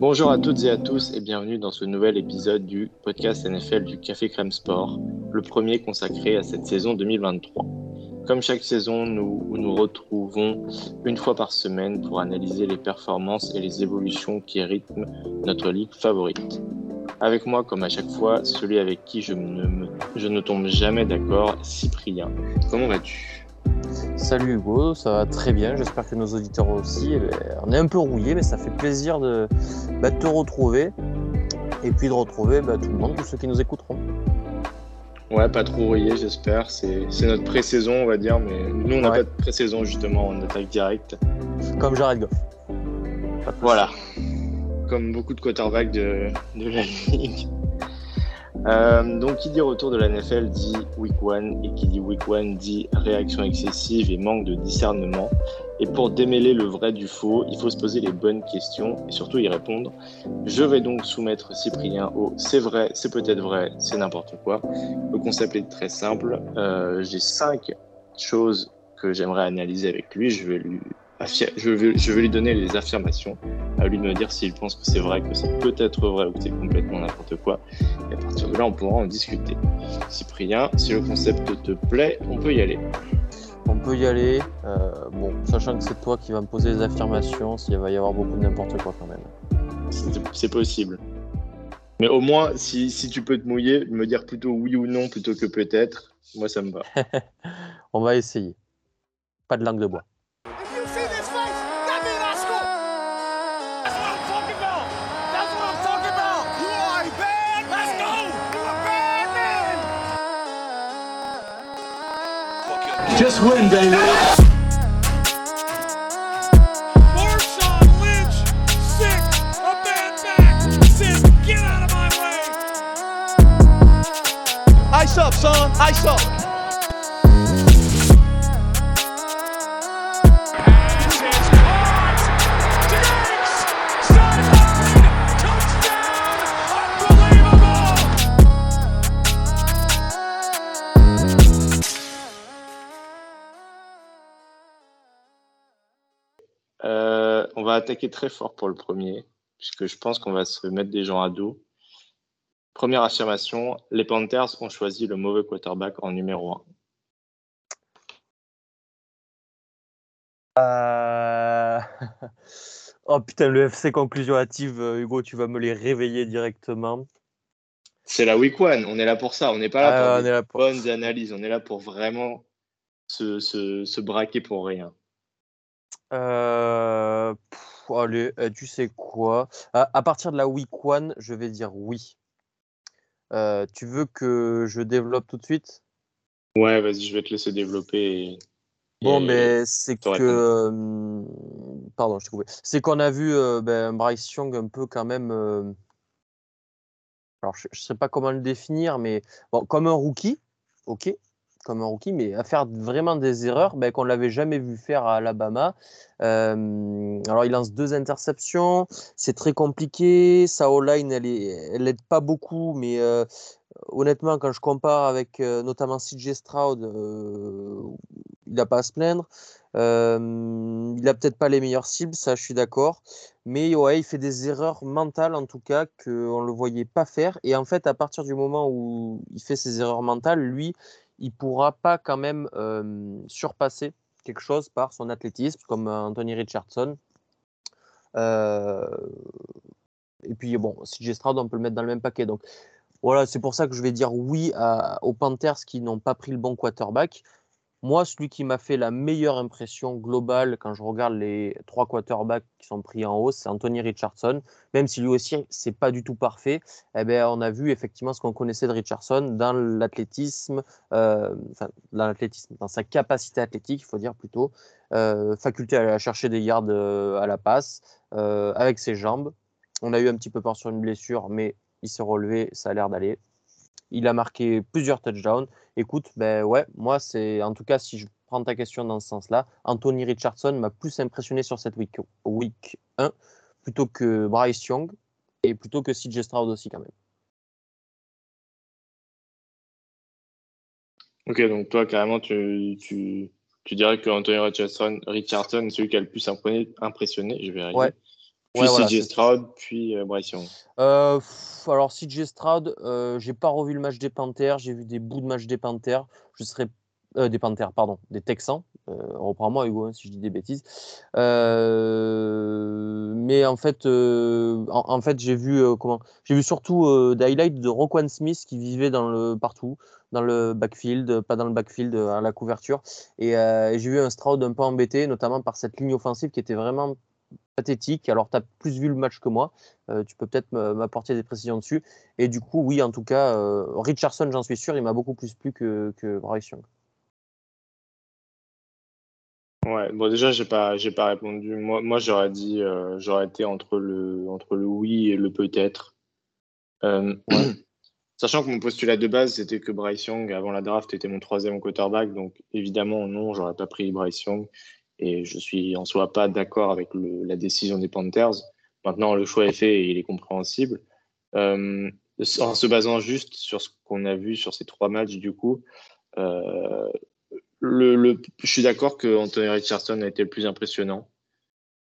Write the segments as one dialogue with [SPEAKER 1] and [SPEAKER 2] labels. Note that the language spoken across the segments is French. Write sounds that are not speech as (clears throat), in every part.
[SPEAKER 1] Bonjour à toutes et à tous et bienvenue dans ce nouvel épisode du podcast NFL du Café Crème Sport, le premier consacré à cette saison 2023. Comme chaque saison, nous nous retrouvons une fois par semaine pour analyser les performances et les évolutions qui rythment notre ligue favorite. Avec moi, comme à chaque fois, celui avec qui je ne, je ne tombe jamais d'accord, Cyprien. Comment vas-tu?
[SPEAKER 2] Salut Hugo, ça va très bien, j'espère que nos auditeurs aussi. Eh ben, on est un peu rouillés, mais ça fait plaisir de, bah, te retrouver et puis de retrouver bah, tout le monde, tous ceux qui nous écouteront.
[SPEAKER 1] Ouais, pas trop rouillé, j'espère. C'est notre pré-saison, on va dire, mais nous, on n'a pas de pré-saison, justement, on attaque direct.
[SPEAKER 2] Comme Jared Goff.
[SPEAKER 1] Voilà. Comme beaucoup de quarterbacks de, de la (laughs) ligue. Euh, donc, qui dit retour de la NFL dit week one, et qui dit week one dit réaction excessive et manque de discernement. Et pour démêler le vrai du faux, il faut se poser les bonnes questions et surtout y répondre. Je vais donc soumettre Cyprien au c'est vrai, c'est peut-être vrai, c'est n'importe quoi. Le concept est très simple. Euh, J'ai cinq choses que j'aimerais analyser avec lui. Je vais lui je vais, je vais lui donner les affirmations, à lui de me dire s'il pense que c'est vrai, que c'est peut-être vrai ou que c'est complètement n'importe quoi. Et à partir de là, on pourra en discuter. Cyprien, si le concept te plaît, on peut y aller.
[SPEAKER 2] On peut y aller. Euh, bon, sachant que c'est toi qui vas me poser les affirmations, s'il va y avoir beaucoup de n'importe quoi quand même.
[SPEAKER 1] C'est possible. Mais au moins, si, si, tu peux te mouiller, me dire plutôt oui ou non plutôt que peut-être, moi ça me va. (laughs)
[SPEAKER 2] on va essayer. Pas de langue de bois. Just win, baby. Marshawn Lynch, sick, a man back, says, get out of my way. Ice up, son, ice up.
[SPEAKER 1] Attaquer très fort pour le premier, puisque je pense qu'on va se mettre des gens à dos. Première affirmation, les Panthers ont choisi le mauvais quarterback en numéro
[SPEAKER 2] 1. Euh, (laughs) oh putain, le FC conclusion hâtive, euh, Hugo, tu vas me les réveiller directement.
[SPEAKER 1] C'est la week one, on est là pour ça, on n'est pas là ah, pour des bonnes analyses, on est là pour vraiment se, se braquer pour rien.
[SPEAKER 2] Euh, allez, eh, tu sais quoi? À, partir de la week one, je vais dire oui. Euh, tu veux que je développe tout de suite?
[SPEAKER 1] Ouais, vas-y, je vais te laisser développer.
[SPEAKER 2] Bon, mais c'est que. pardon, je t'ai coupé. C'est qu'on a vu euh, ben, Bryce Young un peu quand même. alors, je ne sais pas comment le définir, mais bon, comme un rookie, ok? Comme un rookie, mais à faire vraiment des erreurs ben, qu'on ne l'avait jamais vu faire à Alabama. Euh, alors, il lance deux interceptions, c'est très compliqué. Sa O-line, elle n'aide pas beaucoup, mais euh, honnêtement, quand je compare avec euh, notamment CJ Stroud, il n'a pas à se plaindre. il n'a peut-être pas les meilleures cibles, ça je suis d'accord. Mais ouais, il fait des erreurs mentales en tout cas qu'on ne le voyait pas faire. Et en fait, à partir du moment où il fait ses erreurs mentales, lui, il pourra pas quand même surpasser quelque chose par son athlétisme, comme Anthony Richardson. et puis bon, CJ Stroud, on peut le mettre dans le même paquet. Donc voilà, c'est pour ça que je vais dire oui aux Panthers qui n'ont pas pris le bon quarterback. Moi, celui qui m'a fait la meilleure impression globale quand je regarde les trois quarterbacks qui sont pris en haut, c'est Anthony Richardson. Même si lui aussi, c'est pas du tout parfait, eh ben, on a vu effectivement ce qu'on connaissait de Richardson dans l'athlétisme, euh, dans l'athlétisme, dans sa capacité athlétique, il faut dire plutôt, euh, faculté à, chercher des yards euh, à la passe, avec ses jambes. On a eu un petit peu peur sur une blessure, mais il s'est relevé, ça a l'air d'aller. Il a marqué plusieurs touchdowns. Écoute, ben ouais, moi, c'est en tout cas, si je prends ta question dans ce sens-là, Anthony Richardson m'a plus impressionné sur cette week, week 1 plutôt que Bryce Young et plutôt que CJ Stroud aussi, quand même.
[SPEAKER 1] Ok, donc toi, carrément, tu, tu, tu dirais que Anthony Richardson, Richardson celui qui a le plus impressionné. Je vais
[SPEAKER 2] Ouais,
[SPEAKER 1] Puis CJ Stroud, puis Bryce Young.
[SPEAKER 2] alors CJ Stroud, j'ai pas revu le match des Panthers, j'ai vu des bouts de match des Panthers. Je serais des Panthers, pardon, des Texans. Euh, reprends-moi Hugo hein, si je dis des bêtises. Euh, mais en fait, euh, en, fait, j'ai vu comment J'ai vu surtout des highlights de Roquan Smith qui vivait dans le partout, dans le backfield, pas dans le backfield à la couverture. Et, j'ai vu un Stroud un peu embêté, notamment par cette ligne offensive qui était vraiment pathétique. Alors, tu as plus vu le match que moi. tu peux peut-être m'apporter des précisions dessus. Et du coup, oui, en tout cas, Richardson, j'en suis sûr, il m'a beaucoup plus plu que, que Bryce Young.
[SPEAKER 1] Ouais, bon déjà j'ai pas j'ai pas répondu. Moi, moi j'aurais dit euh, j'aurais été entre le entre le oui et le peut-être. Euh, (clears throat) sachant que mon postulat de base c'était que Bryce Young avant la draft était mon troisième quarterback, donc évidemment non j'aurais pas pris Bryce Young et je suis en soi pas d'accord avec le, la décision des Panthers. Maintenant le choix est fait et il est compréhensible. Euh, en se basant juste sur ce qu'on a vu sur ces trois matchs du coup, euh, le, je suis d'accord que Anthony Richardson a été le plus impressionnant.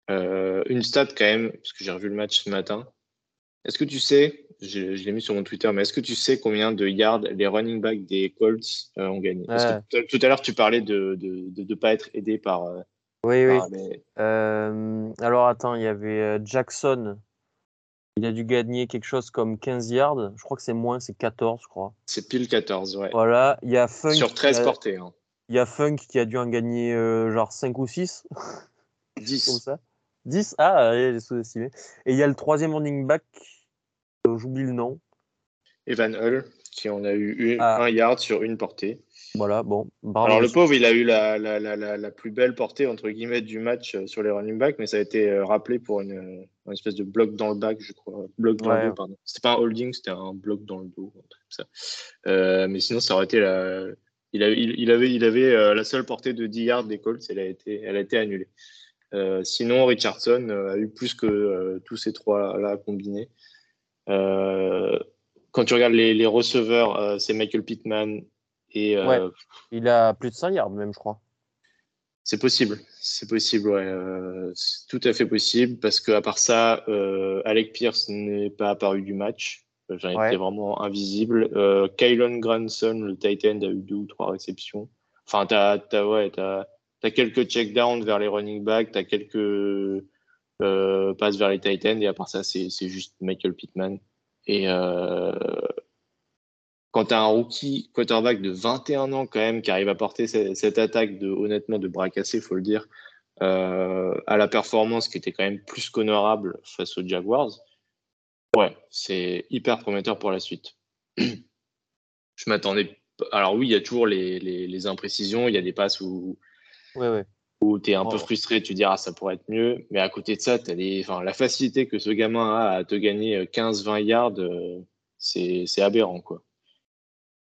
[SPEAKER 1] Euh, une stat quand même, parce que j'ai revu le match ce matin. Est-ce que tu sais, je, l'ai mis sur mon Twitter, mais est-ce que tu sais combien de yards les running backs des Colts ont gagné? Tout à l'heure, tu parlais de ne pas être aidé par. Euh,
[SPEAKER 2] oui, oui. alors attends, il y avait Jackson. Il a dû gagner quelque chose comme 15 yards. Je crois que c'est moins, c'est 14, je crois.
[SPEAKER 1] C'est pile 14, ouais.
[SPEAKER 2] Voilà, il y a Funk.
[SPEAKER 1] Sur 13 portées. Hein.
[SPEAKER 2] Il y a Funk qui a dû en gagner euh, genre 5 ou 6.
[SPEAKER 1] 10. (laughs)
[SPEAKER 2] Comme ça. 10 Ah, j'ai sous-estimé. Et il y a le troisième running back, euh, j'oublie le nom.
[SPEAKER 1] Evan Hull, qui en a eu ah. un yard sur une portée.
[SPEAKER 2] Voilà, bon.
[SPEAKER 1] Alors le pauvre, il a eu la, la, la, la, plus belle portée, entre guillemets, du match euh, sur les running backs, mais ça a été rappelé pour une, espèce de bloc dans le back, je crois. Bloc dans le dos, pardon. C'était pas un holding, c'était un bloc dans le dos, un truc comme ça. mais sinon, ça aurait été la il, avait, il avait euh, la seule portée de 10 yards des Colts, elle a été, elle a été annulée. Euh, sinon, Richardson euh, a eu plus que tous ces trois-là combinés. quand tu regardes les, receveurs, c'est Michael Pittman et.
[SPEAKER 2] il a plus de 5 yards, même, je crois.
[SPEAKER 1] C'est possible, c'est possible, ouais. c'est tout à fait possible parce qu'à part ça, Alec Pierce n'est pas apparu du match. J'en étais vraiment invisible. Euh, Kylon Granson, le Titan, a eu deux ou trois réceptions. Enfin, tu as, ouais, as, quelques checkdowns vers les running backs, tu as quelques euh, passes vers les Titans, et à part ça, c'est juste Michael Pittman. Et euh, quand tu as un rookie quarterback de 21 ans, quand même, qui arrive à porter cette, attaque, de, honnêtement, de bras cassés, il faut le dire, euh, à la performance qui était quand même plus qu'honorable face aux Jaguars, Ouais, c'est hyper prometteur pour la suite. (clears throat) je m'attendais. Alors oui, il y a toujours les, les, imprécisions, il y a des passes où, où tu es un peu frustré, tu diras ah, ça pourrait être mieux. Mais à côté de ça, as des, enfin, la facilité que ce gamin a à te gagner 15-20 yards, euh, c'est aberrant. quoi.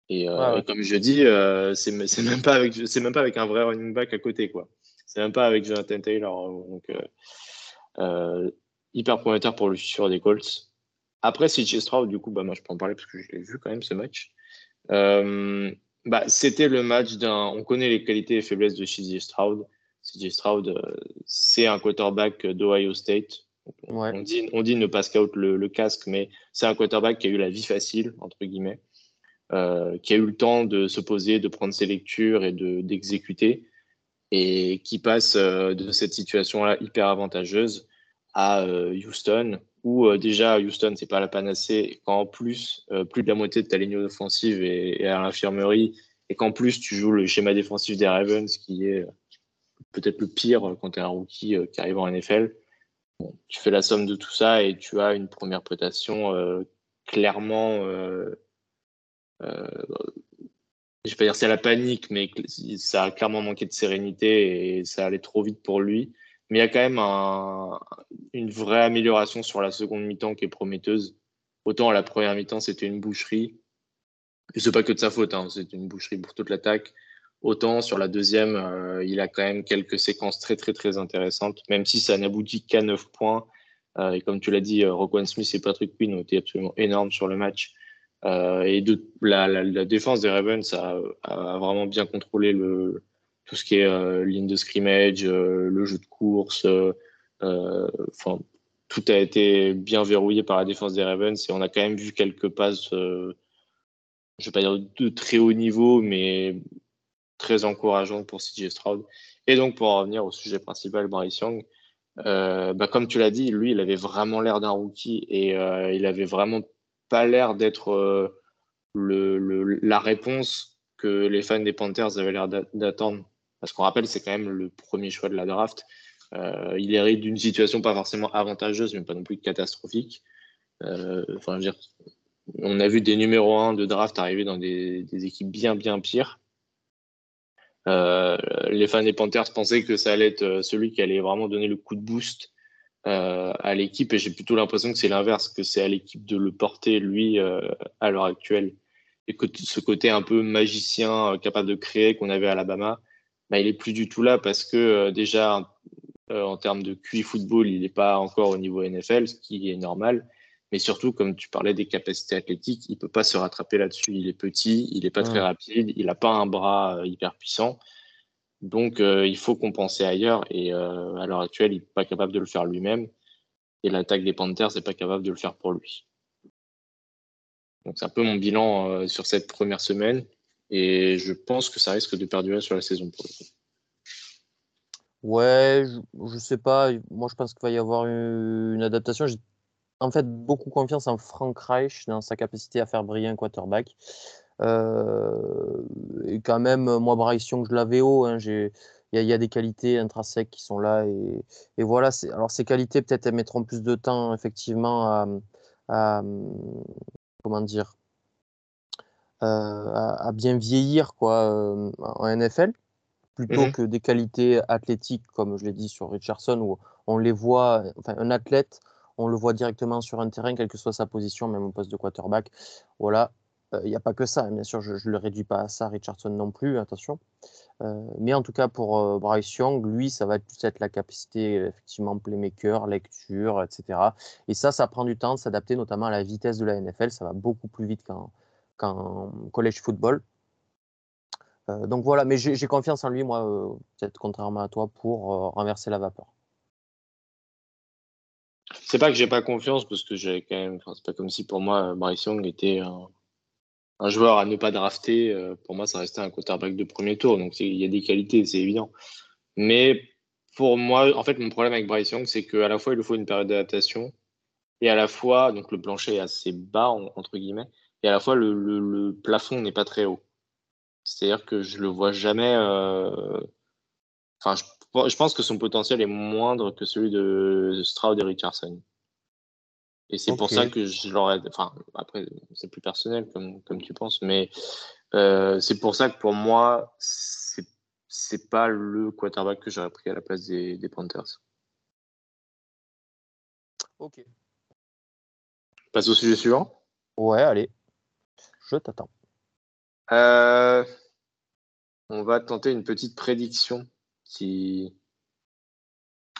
[SPEAKER 1] Et, euh, comme je dis, euh, c'est même, pas avec, même pas avec un vrai running back à côté. quoi. C'est même pas avec Jonathan Taylor. Donc, hyper prometteur pour le futur des Colts. Après, CJ Stroud, du coup, bah, moi, je peux en parler parce que je l'ai vu quand même ce match. Euh, bah, c'était le match d'un. On connaît les qualités et faiblesses de CJ Stroud. CJ Stroud, euh, c'est un quarterback d'Ohio State. On, dit, on dit ne pas scout le, le casque, mais c'est un quarterback qui a eu la vie facile, entre guillemets, euh, qui a eu le temps de se poser, de prendre ses lectures et d'exécuter, et qui passe de cette situation-là hyper avantageuse à Houston, où euh, déjà Houston, c'est pas la panacée, quand en plus, euh, plus de la moitié de ta ligne offensive est, à l'infirmerie, et qu'en plus, tu joues le schéma défensif des Ravens, qui est euh, peut-être le pire quand tu es un rookie qui arrive en NFL. tu fais la somme de tout ça et tu as une première prestation clairement. Je vais pas dire c'est la panique, mais ça a clairement manqué de sérénité et ça allait trop vite pour lui. Mais il y a quand même une vraie amélioration sur la seconde mi-temps qui est prometteuse. Autant à la première mi-temps, c'était une boucherie. Et c'est pas que de sa faute, hein, c'est une boucherie pour toute l'attaque. Autant sur la deuxième, euh, il a quand même quelques séquences très très très intéressantes, même si ça n'aboutit qu'à 9 points. Euh, et comme tu l'as dit, euh, Smith et Patrick Quinn ont été absolument énormes sur le match. Et de, la, défense des Ravens a, vraiment bien contrôlé tout ce qui est euh, ligne de scrimmage, euh, le jeu de course. Euh, tout a été bien verrouillé par la défense des Ravens et on a quand même vu quelques passes, je je vais pas dire de très haut niveau, mais très encourageantes pour CJ Stroud. Et donc, pour en revenir au sujet principal, Bryce Young, bah, comme tu l'as dit, lui, il avait vraiment l'air d'un rookie et il avait vraiment pas l'air d'être le, la réponse que les fans des Panthers avaient l'air d'attendre. Parce qu'on rappelle, c'est quand même le premier choix de la draft. Euh, il hérite d'une situation pas forcément avantageuse, mais pas non plus catastrophique. Euh, enfin, dire, on a vu des numéros 1 de draft arriver dans des, des équipes bien, bien pires. Euh, les fans des Panthers pensaient que ça allait être celui qui allait vraiment donner le coup de boost euh, à l'équipe, et j'ai plutôt l'impression que c'est l'inverse, que c'est à l'équipe de le porter, lui, à l'heure actuelle et que ce côté un peu magicien euh, capable de créer qu'on avait à Alabama, bah, il est plus du tout là parce que euh, déjà euh, en termes de QI football, il n'est pas encore au niveau NFL, ce qui est normal. Mais surtout, comme tu parlais des capacités athlétiques, il peut pas se rattraper là-dessus. Il est petit, il n'est pas très rapide, il n'a pas un bras hyper puissant. Donc, il faut compenser ailleurs. Et à l'heure actuelle, il n'est pas capable de le faire lui-même. Et l'attaque des Panthers n'est pas capable de le faire pour lui. Donc c'est un peu mon bilan euh, sur cette première semaine et je pense que ça risque de perdurer sur la saison pour
[SPEAKER 2] Ouais, je, ne sais pas. Moi, je pense qu'il va y avoir une, adaptation. J'ai en fait beaucoup confiance en Frank Reich dans sa capacité à faire briller un quarterback. Euh, et quand même, moi, Bryce Young, je l'avais haut. Hein, il y, a des qualités intrinsèques qui sont là. Et, et voilà. Alors, ces qualités, peut-être, elles mettront plus de temps, effectivement, à, comment dire, euh, à, bien vieillir quoi, euh, en NFL, plutôt mmh que des qualités athlétiques, comme je l'ai dit sur Richardson, où on les voit, enfin, un athlète, on le voit directement sur un terrain, quelle que soit sa position, même au poste de quarterback. Voilà, il euh, n'y a pas que ça, bien sûr, je ne le réduis pas à ça, Richardson non plus, attention. Euh, mais en tout cas, pour euh, Bryce Young, lui, ça va plus être la capacité, effectivement, playmaker, lecture, etc. Et ça, ça prend du temps de s'adapter, notamment à la vitesse de la NFL. Ça va beaucoup plus vite qu'en college football. donc voilà, mais j'ai confiance en lui, moi, peut-être contrairement à toi, pour renverser la vapeur.
[SPEAKER 1] C'est pas que j'ai pas confiance, parce que j'ai quand même. c'est pas comme si pour moi, Bryce Young était un un joueur à ne pas drafter, euh, pour moi, ça restait un quarterback de premier tour. Donc, il y a des qualités, c'est évident. Mais pour moi, en fait, mon problème avec Bryce Young, c'est qu'à la fois, il lui faut une période d'adaptation et à la fois, donc le plancher est assez bas, entre guillemets, et à la fois, le, plafond n'est pas très haut. C'est-à-dire que je le vois jamais. Euh, enfin, je, je, pense que son potentiel est moindre que celui de Stroud et Richardson. Et c'est pour ça que je l'aurais. Enfin, après, c'est plus personnel comme, comme tu penses, mais euh, c'est pour ça que pour moi, c'est, c'est pas le quarterback que j'aurais pris à la place des, des Panthers.
[SPEAKER 2] Ok.
[SPEAKER 1] Passe au sujet suivant?
[SPEAKER 2] Ouais, allez. Je t'attends.
[SPEAKER 1] Euh, on va tenter une petite prédiction qui,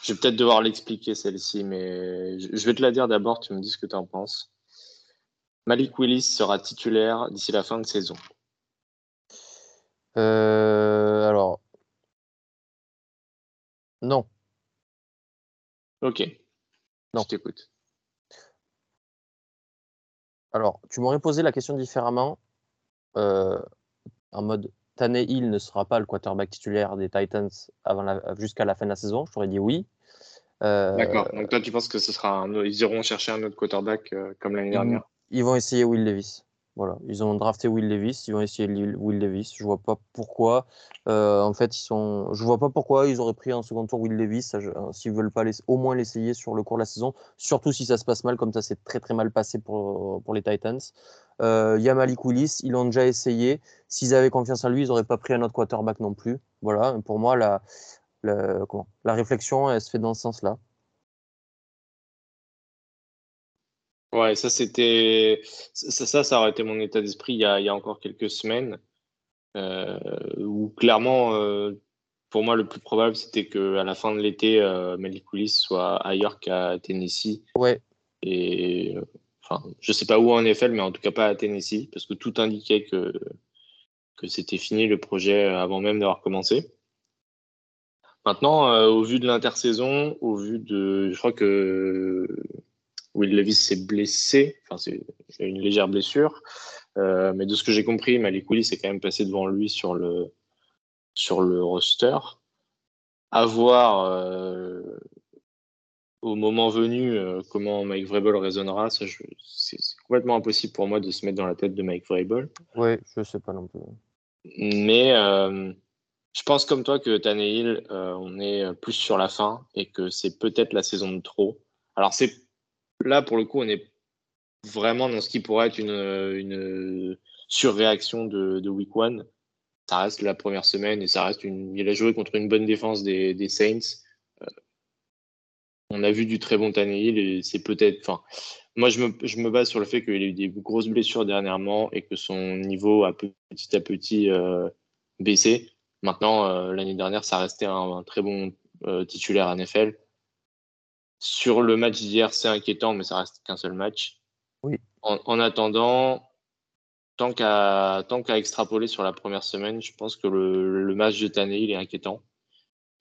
[SPEAKER 1] je vais peut-être devoir l'expliquer celle-ci, mais je vais te la dire d'abord, tu me dis ce que tu en penses. Malik Willis sera titulaire d'ici la fin de saison.
[SPEAKER 2] Euh, alors. Non.
[SPEAKER 1] Ok. Non. Je t'écoute.
[SPEAKER 2] Alors, tu m'aurais posé la question différemment, euh, en mode Hill ne sera pas le quarterback titulaire des Titans jusqu'à la fin de la saison Je t'aurais dit oui.
[SPEAKER 1] Euh, D'accord. Donc toi, tu penses que ce sera ils iront chercher un autre quarterback euh, comme l'année dernière?
[SPEAKER 2] Ils vont essayer Will Levis. Voilà, ils ont drafté Will Levis, ils vont essayer Will Levis. Je vois pas pourquoi. Euh, en fait, ils sont. Je vois pas pourquoi ils auraient pris en second tour Will Levis s'ils veulent pas au moins l'essayer sur le cours de la saison. Surtout si ça se passe mal, comme ça s'est très très mal passé pour, pour les Titans. Euh, Yamalik Willis, ils l'ont déjà essayé. S'ils avaient confiance en lui, ils n'auraient pas pris un autre quarterback non plus. Voilà, pour moi, la, la, la réflexion, elle se fait dans ce sens-là.
[SPEAKER 1] Ouais, ça c'était ça, ça, aurait été mon état d'esprit il, y a encore quelques semaines, euh, où clairement, euh, pour moi, le plus probable c'était qu'à la fin de l'été, euh, soit ailleurs qu'à Tennessee.
[SPEAKER 2] Ouais.
[SPEAKER 1] Et enfin, je sais pas où en effet, mais en tout cas pas à Tennessee, parce que tout indiquait que que c'était fini le projet avant même d'avoir commencé. Maintenant, euh, au vu de l'intersaison, au vu de. Je crois que Will Levis s'est blessé. Enfin, c'est une légère blessure. Euh, mais de ce que j'ai compris, Malik Willis est quand même passé devant lui sur le, sur le roster. À voir euh, au moment venu comment Mike Vrabel raisonnera. C'est complètement impossible pour moi de se mettre dans la tête de Mike Vrabel.
[SPEAKER 2] Oui, je sais pas non plus.
[SPEAKER 1] Mais je pense comme toi que Tannehill, euh, on est plus sur la fin et que c'est peut-être la saison de trop. Alors c'est là pour le coup, on est vraiment dans ce qui pourrait être une, surréaction de, week one. Ça reste la première semaine et ça reste une. Il a joué contre une bonne défense des, Saints. Euh, on a vu du très bon Tannehill c'est peut-être. Moi je me, base sur le fait qu'il a eu des grosses blessures dernièrement et que son niveau a petit à petit euh, baissé. Maintenant, euh, l'année dernière, ça restait un, très bon titulaire NFL. Sur le match d'hier, c'est inquiétant, mais ça reste qu'un seul match.
[SPEAKER 2] Oui.
[SPEAKER 1] En, attendant, tant qu'à qu'à extrapoler sur la première semaine, je pense que le, match de Tannehill il est inquiétant.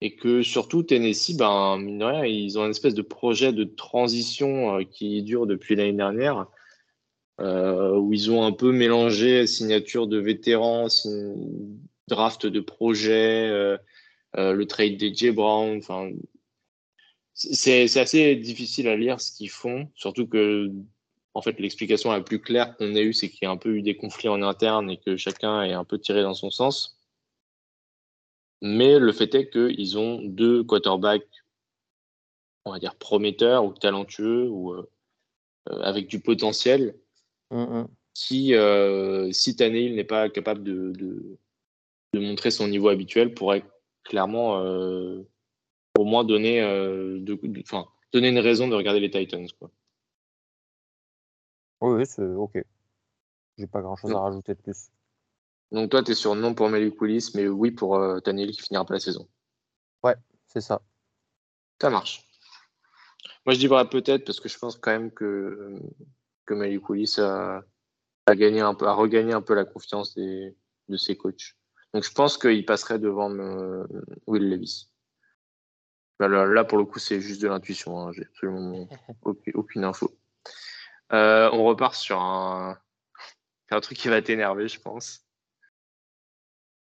[SPEAKER 1] Et que surtout, Tennessee, ben, mine de rien, ils ont une espèce de projet de transition euh, qui dure depuis l'année dernière, où ils ont un peu mélangé signature de vétérans, draft de projet, euh, euh, le trade DJ Brown. Enfin, c'est assez difficile à lire ce qu'ils font, surtout que en fait, l'explication la plus claire qu'on ait eue, c'est qu'il y a un peu eu des conflits en interne et que chacun est un peu tiré dans son sens. Mais le fait est qu'ils ont deux quarterbacks, on va dire prometteurs ou talentueux ou euh, avec du potentiel, qui, euh, si Tannehill n'est pas capable de, de montrer son niveau habituel pourrait clairement euh, au moins donner, euh, de, donner une raison de regarder les Titans. Quoi.
[SPEAKER 2] Oui, c'est ok. J'ai pas grand chose à rajouter de plus.
[SPEAKER 1] Donc toi, tu es sur non pour Melikulis, mais oui pour euh, qui finira pas la saison.
[SPEAKER 2] Ouais, c'est ça.
[SPEAKER 1] Ça marche. Moi, je dirais peut-être parce que je pense quand même que, que Melikulis a, a, gagné un peu, a regagné un peu la confiance des, de ses coachs. Donc je pense qu'il passerait devant euh, Will Levis. Bah, là, pour le coup, c'est juste de l'intuition. Hein. J'ai absolument (laughs) aucune, info. Euh, on repart sur un... un truc qui va t'énerver, je pense.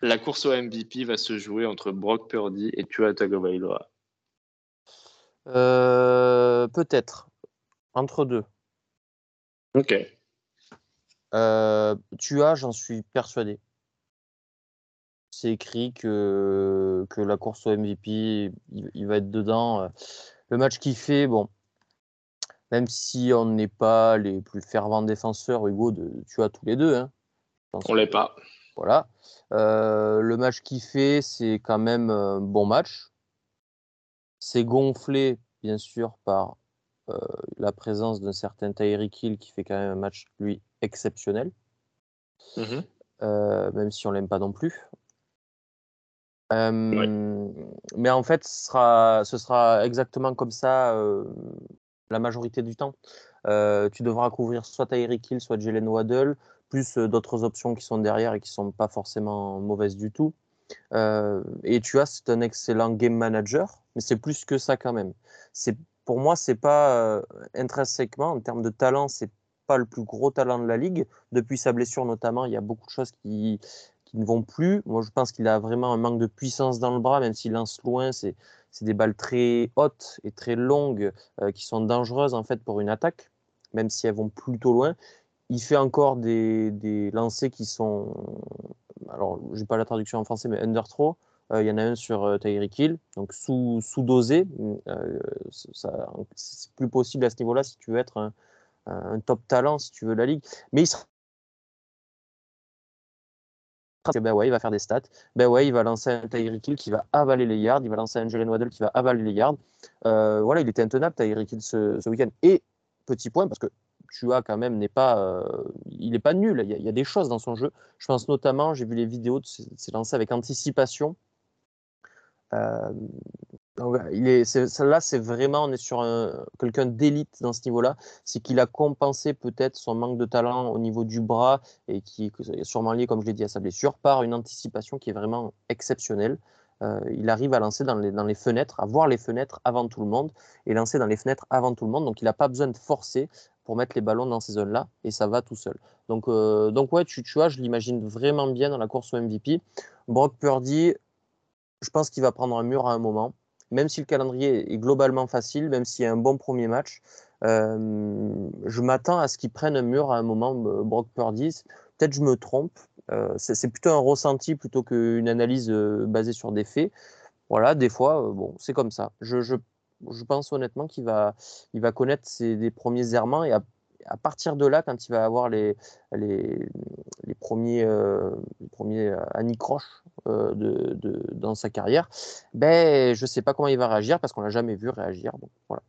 [SPEAKER 1] La course au MVP va se jouer entre Brock Purdy et Tua Tagovailoa.
[SPEAKER 2] Euh, peut-être. Entre deux.
[SPEAKER 1] Ok.
[SPEAKER 2] Tua, j'en suis persuadé c'est écrit que, que la course au MVP, il, va être dedans. Le match qu'il fait, bon, même si on n'est pas les plus fervents défenseurs, Hugo, de, tu as tous les deux. Hein,
[SPEAKER 1] on l'est pas.
[SPEAKER 2] Voilà. Euh, le match qu'il fait, c'est quand même un bon match. C'est gonflé, bien sûr, par euh, la présence d'un certain Tyreek Hill qui fait quand même un match, lui, exceptionnel. Mmh euh, même si on l'aime pas non plus. Mais en fait, ce sera, exactement comme ça la majorité du temps. tu devras couvrir soit Tyreek Hill, soit Jalen Waddle, plus d'autres options qui sont derrière et qui sont pas forcément mauvaises du tout. et tu as, c'est un excellent game manager, mais c'est plus que ça quand même. C'est pour moi, c'est pas intrinsèquement en termes de talent, c'est pas le plus gros talent de la ligue. Depuis sa blessure notamment, il y a beaucoup de choses qui, ne vont plus. Moi, je pense qu'il a vraiment un manque de puissance dans le bras, même s'il lance loin. C'est, des balles très hautes et très longues euh, qui sont dangereuses en fait pour une attaque, même si elles vont plutôt loin. Il fait encore des, des lancers qui sont, alors j'ai pas la traduction en français, mais under throw. Euh, il y en a un sur euh, Tyreek Hill, donc sous, sous dosé. c'est plus possible à ce niveau-là si tu veux être un, un, top talent, si tu veux la ligue. Mais il sera ben ouais, il va faire des stats. Ben ouais, il va lancer un Tyreek Hill qui va avaler les yards. Il va lancer un Jalen Waddle qui va avaler les yards. Euh, voilà, il était intenable, Tyreek Hill, ce, week-end. Et petit point, parce que tu as quand même n'est pas, euh, il n'est pas nul. Il y, a, des choses dans son jeu. Je pense notamment, j'ai vu les vidéos de ses lancés avec anticipation. Euh, il est, là, c'est vraiment, on est sur quelqu'un d'élite dans ce niveau-là. C'est qu'il a compensé peut-être son manque de talent au niveau du bras et qui est sûrement lié, comme je l'ai dit, à sa blessure par une anticipation qui est vraiment exceptionnelle. il arrive à lancer dans les, fenêtres, à voir les fenêtres avant tout le monde et lancer dans les fenêtres avant tout le monde. Donc il n'a pas besoin de forcer pour mettre les ballons dans ces zones-là et ça va tout seul. Donc, donc ouais, tu vois, je l'imagine vraiment bien dans la course au MVP. Brock Purdy, je pense qu'il va prendre un mur à un moment même si le calendrier est globalement facile, même s'il y a un bon premier match, euh, je m'attends à ce qu'il prenne un mur à un moment, euh, Brock Purdy. Peut-être je me trompe. Euh, c'est plutôt un ressenti plutôt qu'une analyse basée sur des faits. Voilà, des fois, bon, c'est comme ça. Je, pense honnêtement qu'il va, il va connaître ses, des premiers errements et à, à, partir de là, quand il va avoir les, les, les premiers, les premiers anicroches de, de, dans sa carrière, ben, je ne sais pas comment il va réagir parce qu'on l'a jamais vu réagir. Voilà.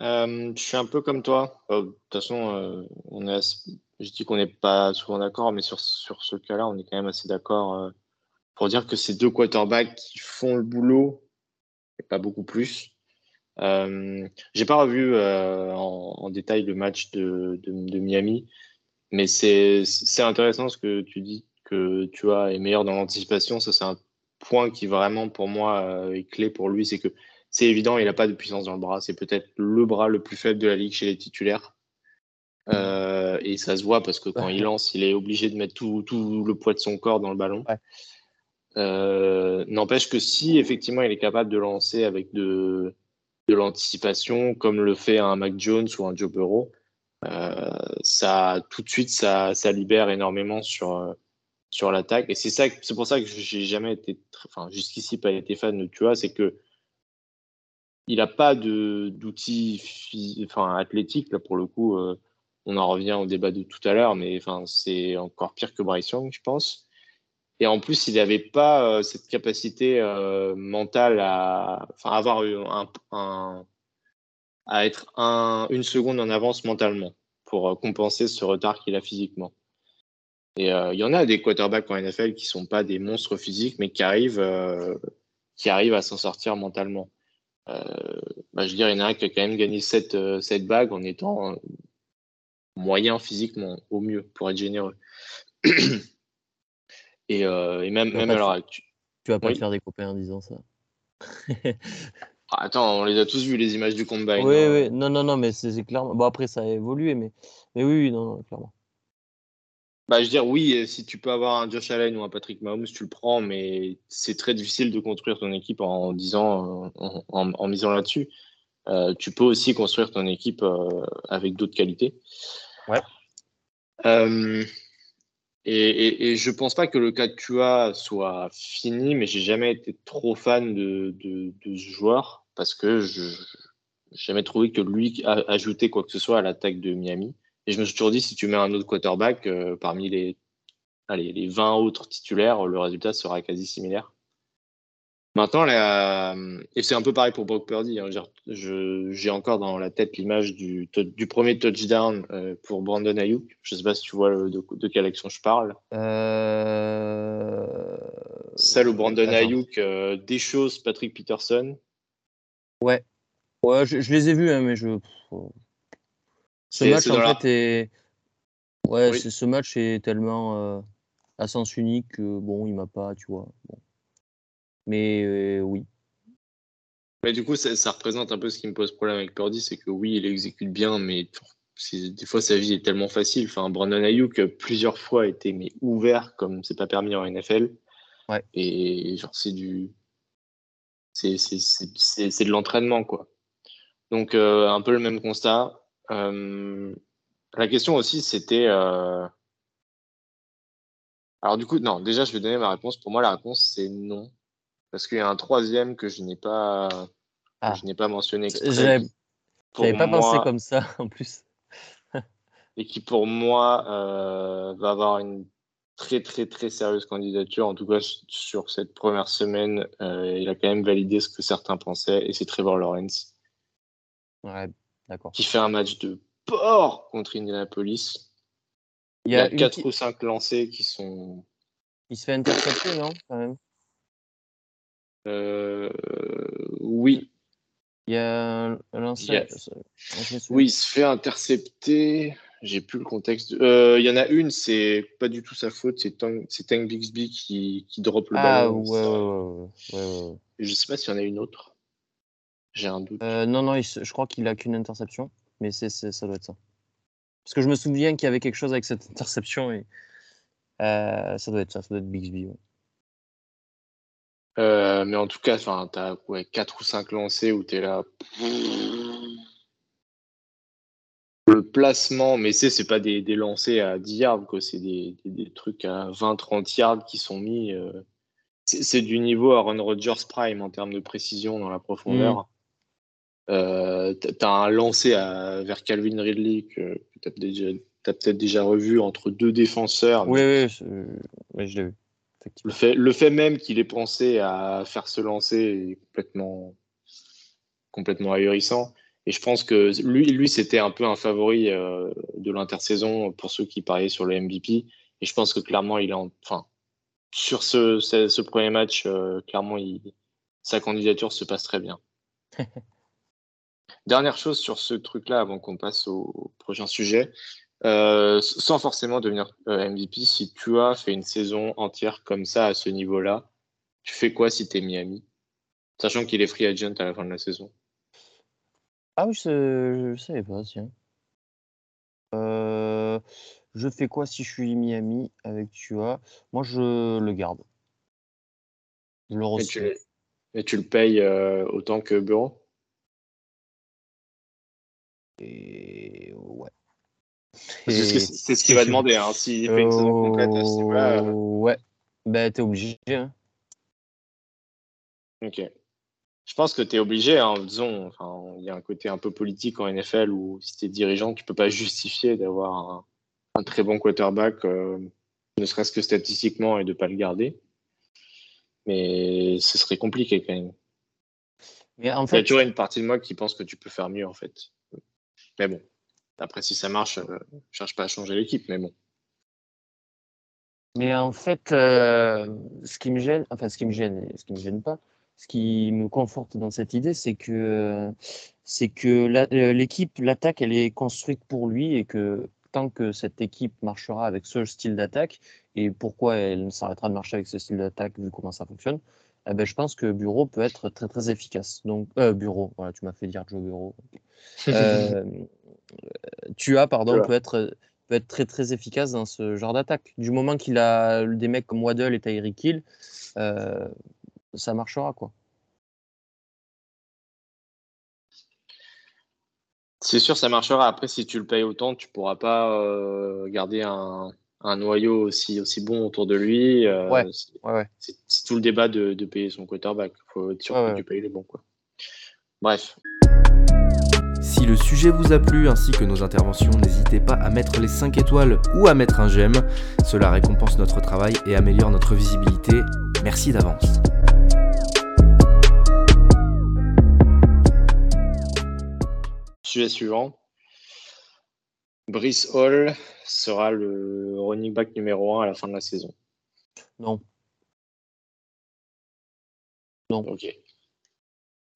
[SPEAKER 1] Euh, je suis un peu comme toi. Euh, de toute façon, euh, on est je dis qu'on n'est pas souvent d'accord, mais sur, sur ce cas-là, on est quand même assez d'accord pour dire que ces deux quarterbacks qui font le boulot, et pas beaucoup plus. Euh, J'ai pas revu en, en, détail le match de, de, de Miami, mais c'est intéressant ce que tu dis, que tu vois est meilleur dans l'anticipation. Ça, c'est un point qui vraiment pour moi est clé pour lui, c'est que c'est évident, il n'a pas de puissance dans le bras. C'est peut-être le bras le plus faible de la ligue chez les titulaires. Euh, et ça se voit parce que quand il lance, il est obligé de mettre tout, tout, le poids de son corps dans le ballon. Euh, N'empêche que si effectivement il est capable de lancer avec de, de l'anticipation, comme le fait un Mac Jones ou un Joe Burrow, euh, ça tout de suite ça, ça libère énormément sur sur l'attaque. Et c'est ça, c'est pour ça que j'ai jamais été, enfin jusqu'ici pas été fan de Tua, c'est que il n'a pas d'outils enfin, athlétiques. Là, pour le coup, euh, on en revient au débat de tout à l'heure, mais enfin, c'est encore pire que Bryce Young, je pense. Et en plus, il n'avait pas euh, cette capacité euh, mentale à un, à être un, une seconde en avance mentalement pour compenser ce retard qu'il a physiquement. Et il y en a des quarterbacks en NFL qui sont pas des monstres physiques, mais qui arrivent, qui arrivent à s'en sortir mentalement. Euh, bah, je veux dire, il y en a un qui a quand même gagné cette, euh, cette bague en étant euh, moyen physiquement, au mieux, pour être généreux. (clears throat) et, et, même, même alors.
[SPEAKER 2] Tu, tu vas pas te faire des copains en disant ça.
[SPEAKER 1] Ah, attends, on les a tous vus, les images du combine.
[SPEAKER 2] Oui, hein. oui, non, non, non, mais c'est clairement. Bon, après, ça a évolué, mais, mais oui, oui, non, non clairement.
[SPEAKER 1] Bah, je veux dire, oui, si tu peux avoir un Josh Allen ou un Patrick Mahomes, tu le prends, mais c'est très difficile de construire ton équipe en disant, en, en, misant là-dessus. Euh, tu peux aussi construire ton équipe euh, avec d'autres qualités.
[SPEAKER 2] Ouais.
[SPEAKER 1] Euh, et, et, et, je pense pas que le cas de Tua soit fini, mais j'ai jamais été trop fan de, ce joueur parce que je n'ai jamais trouvé que lui a ajouté quoi que ce soit à l'attaque de Miami. Et je me suis toujours dit, si tu mets un autre quarterback euh, parmi les, allez, les 20 autres titulaires, le résultat sera quasi similaire. Maintenant, là, et c'est un peu pareil pour Brock Purdy. Hein, j'ai encore dans la tête l'image du, du, premier touchdown euh, pour Brandon Ayuk. Je ne sais pas si tu vois de, de, quelle action je parle.
[SPEAKER 2] Euh...
[SPEAKER 1] Celle où Brandon Ayuk euh, déchausse Patrick Peterson.
[SPEAKER 2] Ouais. Ouais, je, je les ai vus, hein, mais je. Ce match, en fait, est. Ouais, ce match est tellement euh, à sens unique que bon, il m'a pas, tu vois. Bon. Mais euh, oui.
[SPEAKER 1] Mais du coup, ça, ça, représente un peu ce qui me pose problème avec Purdy, c'est que oui, il exécute bien, mais des fois sa vie est tellement facile. Enfin, Brandon Ayuk plusieurs fois a été mais ouvert comme c'est pas permis en NFL.
[SPEAKER 2] Ouais.
[SPEAKER 1] Et genre c'est du, c'est de l'entraînement quoi. Donc euh, un peu le même constat. Euh, la question aussi, c'était. Euh... Alors, du coup, non, déjà, je vais donner ma réponse. Pour moi, la réponse, c'est non. Parce qu'il y a un troisième que je n'ai pas, ah. je n'ai pas mentionné.
[SPEAKER 2] J'avais pas moi, pensé comme ça, (laughs) en plus.
[SPEAKER 1] et qui, pour moi, euh, va avoir une très, très, très sérieuse candidature. En tout cas, sur cette première semaine, euh, il a quand même validé ce que certains pensaient, et c'est Trevor Lawrence.
[SPEAKER 2] Ouais,
[SPEAKER 1] qui fait un match de porc contre Indianapolis. Il y a, 4 ou 5 lancés qui sont.
[SPEAKER 2] Il se fait intercepter, non quand même?
[SPEAKER 1] Oui.
[SPEAKER 2] Il y a un lancé.
[SPEAKER 1] Oui, il se fait intercepter. j'ai plus le contexte. Il y en a une, c'est pas du tout sa faute, c'est Tank, Tank Bixby qui, qui drop le
[SPEAKER 2] Ah,
[SPEAKER 1] ballon.
[SPEAKER 2] ouais, ouais, ouais, ouais, ouais.
[SPEAKER 1] Je sais pas s'il y en a une autre. J'ai un doute.
[SPEAKER 2] Euh, non, non, il je crois qu'il a qu'une interception, mais c'est- ça doit être ça. Parce que je me souviens qu'il y avait quelque chose avec cette (laughs) interception et euh, ça doit être ça, ça doit être Bixby. ouais.
[SPEAKER 1] Euh, mais en tout cas, t'as ouais, 4 ou 5 lancés où t'es là. Le placement, mais c'est c'est pas des, des lancers à 10 yards, quoi. C'est des, des, des trucs à 20-30 yards qui sont mis. euh, c'est c'est du niveau Aaron Rodgers Prime en termes de précision dans la profondeur. Euh, t'as t'as un lancé à, vers Calvin Ridley que, déjà, t'as peut-être déjà revu entre deux défenseurs.
[SPEAKER 2] Oui,
[SPEAKER 1] mais
[SPEAKER 2] oui, c'est- oui, je l'ai vu. Effectivement.
[SPEAKER 1] Le fait, le fait même qu'il ait pensé à faire ce lancer est complètement, complètement ahurissant. Et je pense que lui, lui c'était un peu un favori euh, de l'intersaison pour ceux qui pariaient sur le MVP. Et je pense que clairement, il est en, enfin, sur ce, ce, ce premier match, euh, clairement, il, sa candidature se passe très bien. (laughs) Dernière chose sur ce truc-là avant qu'on passe au, au prochain sujet. Euh, sans forcément devenir euh, MVP, si tu as fait une saison entière comme ça à ce niveau-là, tu fais quoi si tu es Miami? Sachant qu'il est free agent à la fin de la saison.
[SPEAKER 2] Ah oui, je, je savais pas, tiens. Euh, je fais quoi si je suis Miami avec Tua Moi, je le garde. Je le
[SPEAKER 1] Et tu, et tu le payes euh, autant que Bureau?
[SPEAKER 2] Et ouais.
[SPEAKER 1] C'est ce qu'il va demander. Hein. S'il fait une saison complète à ce niveau-là,
[SPEAKER 2] ouais. Ben, t'es obligé. hein.
[SPEAKER 1] ok. Je pense que tu es obligé, hein, disons, enfin, il y a un côté un peu politique en NFL où si tu es dirigeant, tu peux pas justifier d'avoir un, un très bon quarterback, euh, ne serait-ce que statistiquement, et de pas le garder. Mais ce serait compliqué quand même.
[SPEAKER 2] Mais en
[SPEAKER 1] Il y a toujours une partie de moi qui pense que tu peux faire mieux en fait. Mais bon, après si ça marche, euh, je cherche pas à changer l'équipe, mais bon.
[SPEAKER 2] mais en fait euh, ce qui me gêne, enfin, ce qui me gêne, ce qui me gêne pas, ce qui me conforte dans cette idée, c'est que, c'est que euh, l'équipe, l'attaque, elle est construite pour lui et que tant que cette équipe marchera avec ce style d'attaque, et pourquoi elle ne s'arrêtera de marcher avec ce style d'attaque vu comment ça fonctionne, eh ben, je pense que Bureau peut être très très efficace. Donc, Bureau, voilà, tu m'as fait dire Joe Bureau. Euh, Tua, pardon,
[SPEAKER 1] Tua.
[SPEAKER 2] peut être, peut être très très efficace dans ce genre d'attaque. Du moment qu'il a des mecs comme Waddle et Tyreek Hill, euh, ça marchera quoi.
[SPEAKER 1] C'est sûr, ça marchera. Après, si tu le payes autant, tu pourras pas euh, garder un, un noyau aussi, aussi bon autour de lui. Euh,
[SPEAKER 2] Ouais.
[SPEAKER 1] c'est-
[SPEAKER 2] Ouais, ouais.
[SPEAKER 1] C'est c'est tout le débat de, de payer son quarterback. Il faut être sûr
[SPEAKER 2] Ouais,
[SPEAKER 1] que
[SPEAKER 2] ouais.
[SPEAKER 1] tu payes le bon. Quoi. Bref,
[SPEAKER 3] le sujet vous a plu ainsi que nos interventions, n'hésitez pas à mettre les 5 étoiles ou à mettre un j'aime. Cela récompense notre travail et améliore notre visibilité. Merci d'avance.
[SPEAKER 1] sujet suivant. Brice Hall sera le running back numéro 1 à la fin de la saison.
[SPEAKER 2] Non.
[SPEAKER 1] Ok.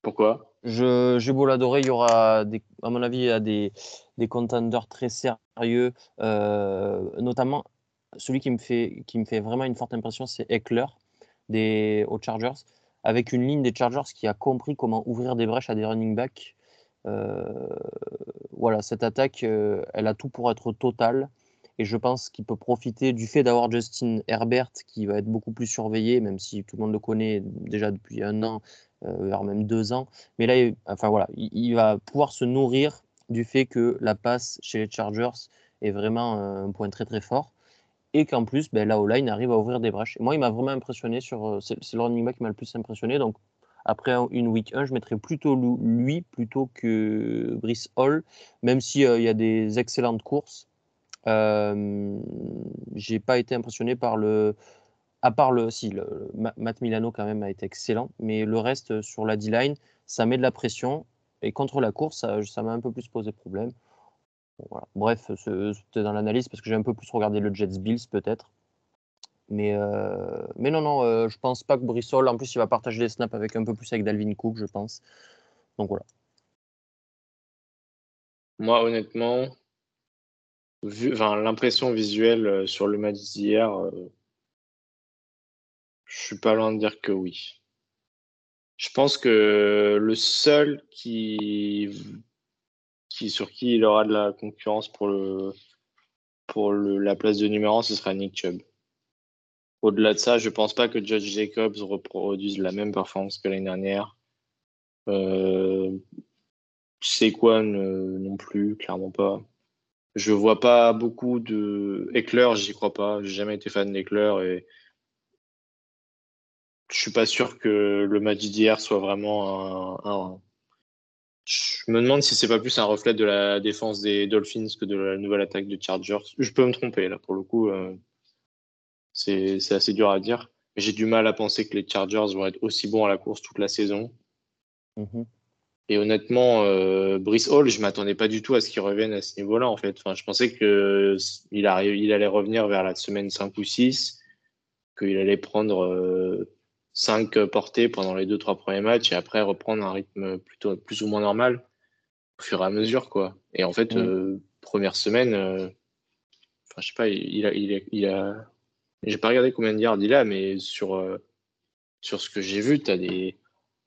[SPEAKER 1] Pourquoi?
[SPEAKER 2] Je, j'ai beau l'adorer, il y aura, à mon avis, il y des, des contenders très sérieux, euh, notamment celui qui me, fait, qui me fait vraiment une forte impression, c'est Eckler des, aux Chargers, avec une ligne des Chargers qui a compris comment ouvrir des brèches à des running backs. Euh, voilà, cette attaque, euh, elle a tout pour être totale. Et je pense qu'il peut profiter du fait d'avoir Justin Herbert qui va être beaucoup plus surveillé, même si tout le monde le connaît déjà depuis un an, voire même deux ans. Mais là, il- enfin voilà, il, va pouvoir se nourrir du fait que la passe chez les Chargers est vraiment un point très très fort. Et qu'en plus, ben, la O-line arrive à ouvrir des brèches. Et moi, il m'a vraiment impressionné sur. euh, C'est le running back qui m'a le plus impressionné. Donc, après un- une week 1, je mettrais plutôt lu- lui plutôt que Brice Hall, même s'il y a des excellentes courses. Euh, j'ai pas été impressionné par le. À part le. Si, le, Ma- Matt Milano, quand même, a été excellent. Mais le reste, euh, sur la D-line, ça met de la pression. Et contre la course, ça m'a un peu plus posé problème. Bref, c'était dans l'analyse parce que j'ai un peu plus regardé le Jets Bills, peut-être. Mais, euh, mais non, non, euh, je pense pas que Brissol, en plus, il va partager les snaps avec un peu plus avec Dalvin Cook, je pense. Donc voilà.
[SPEAKER 1] Moi, honnêtement, l'impression visuelle euh, sur le match d'hier, je suis pas loin de dire que oui. Je pense que le seul qui, qui sur qui il aura de la concurrence pour le pour le, la place de numéro 1, ce sera Nick Chubb. Au-delà de ça, je pense pas que Judge Jacobs reproduise la même performance que l'année dernière. Euh, Saquon euh, non plus, clairement pas. Je vois pas beaucoup de Eckler, j'y crois pas. J'ai jamais été fan d'Eckler et je suis pas sûr que le match d'hier soit vraiment un, Je me demande si c'est pas plus un reflet de la défense des Dolphins que de la nouvelle attaque de Chargers. Je peux me tromper là pour le coup. Euh, c'est assez dur à dire. J'ai du mal à penser que les Chargers vont être aussi bons à la course toute la saison.
[SPEAKER 2] Mhm.
[SPEAKER 1] Et honnêtement, euh, Brice Hall, je m'attendais pas du tout à ce qu'il revienne à ce niveau-là, en fait. Enfin, je pensais qu'il il allait revenir vers la semaine 5 ou 6, qu'il allait prendre euh, 5 portées pendant les 2-3 premiers matchs et après reprendre un rythme plutôt plus ou moins normal au fur et à mesure, quoi. Et en fait,
[SPEAKER 2] Mm.
[SPEAKER 1] euh, première semaine, euh, enfin, je sais pas, il a, il a, il a j'ai pas regardé combien de yards il a, mais sur, euh, sur ce que j'ai vu, tu as des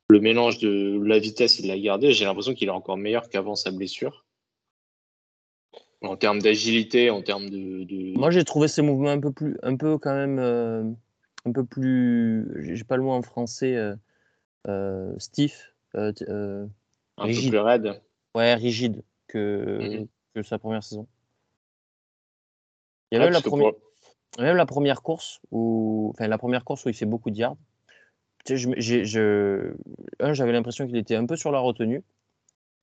[SPEAKER 1] le mélange de la vitesse et de la gardée, j'ai l'impression qu'il est encore meilleur qu'avant sa blessure. En termes d'agilité, en termes de. de-
[SPEAKER 2] Moi, j'ai trouvé ses mouvements un peu plus, un peu quand même, euh, un peu plus. J'ai pas le mot en français. Euh, euh, stiff, euh, euh,
[SPEAKER 1] un peu
[SPEAKER 2] rigide.
[SPEAKER 1] plus raide.
[SPEAKER 2] ouais, rigide que,
[SPEAKER 1] Mhm.
[SPEAKER 2] que sa première saison. Il y a même, la première,
[SPEAKER 1] pour-
[SPEAKER 2] même la première course où, enfin, la première course où il fait beaucoup de yards. Tu sais, je, un, j'avais l'impression qu'il était un peu sur la retenue.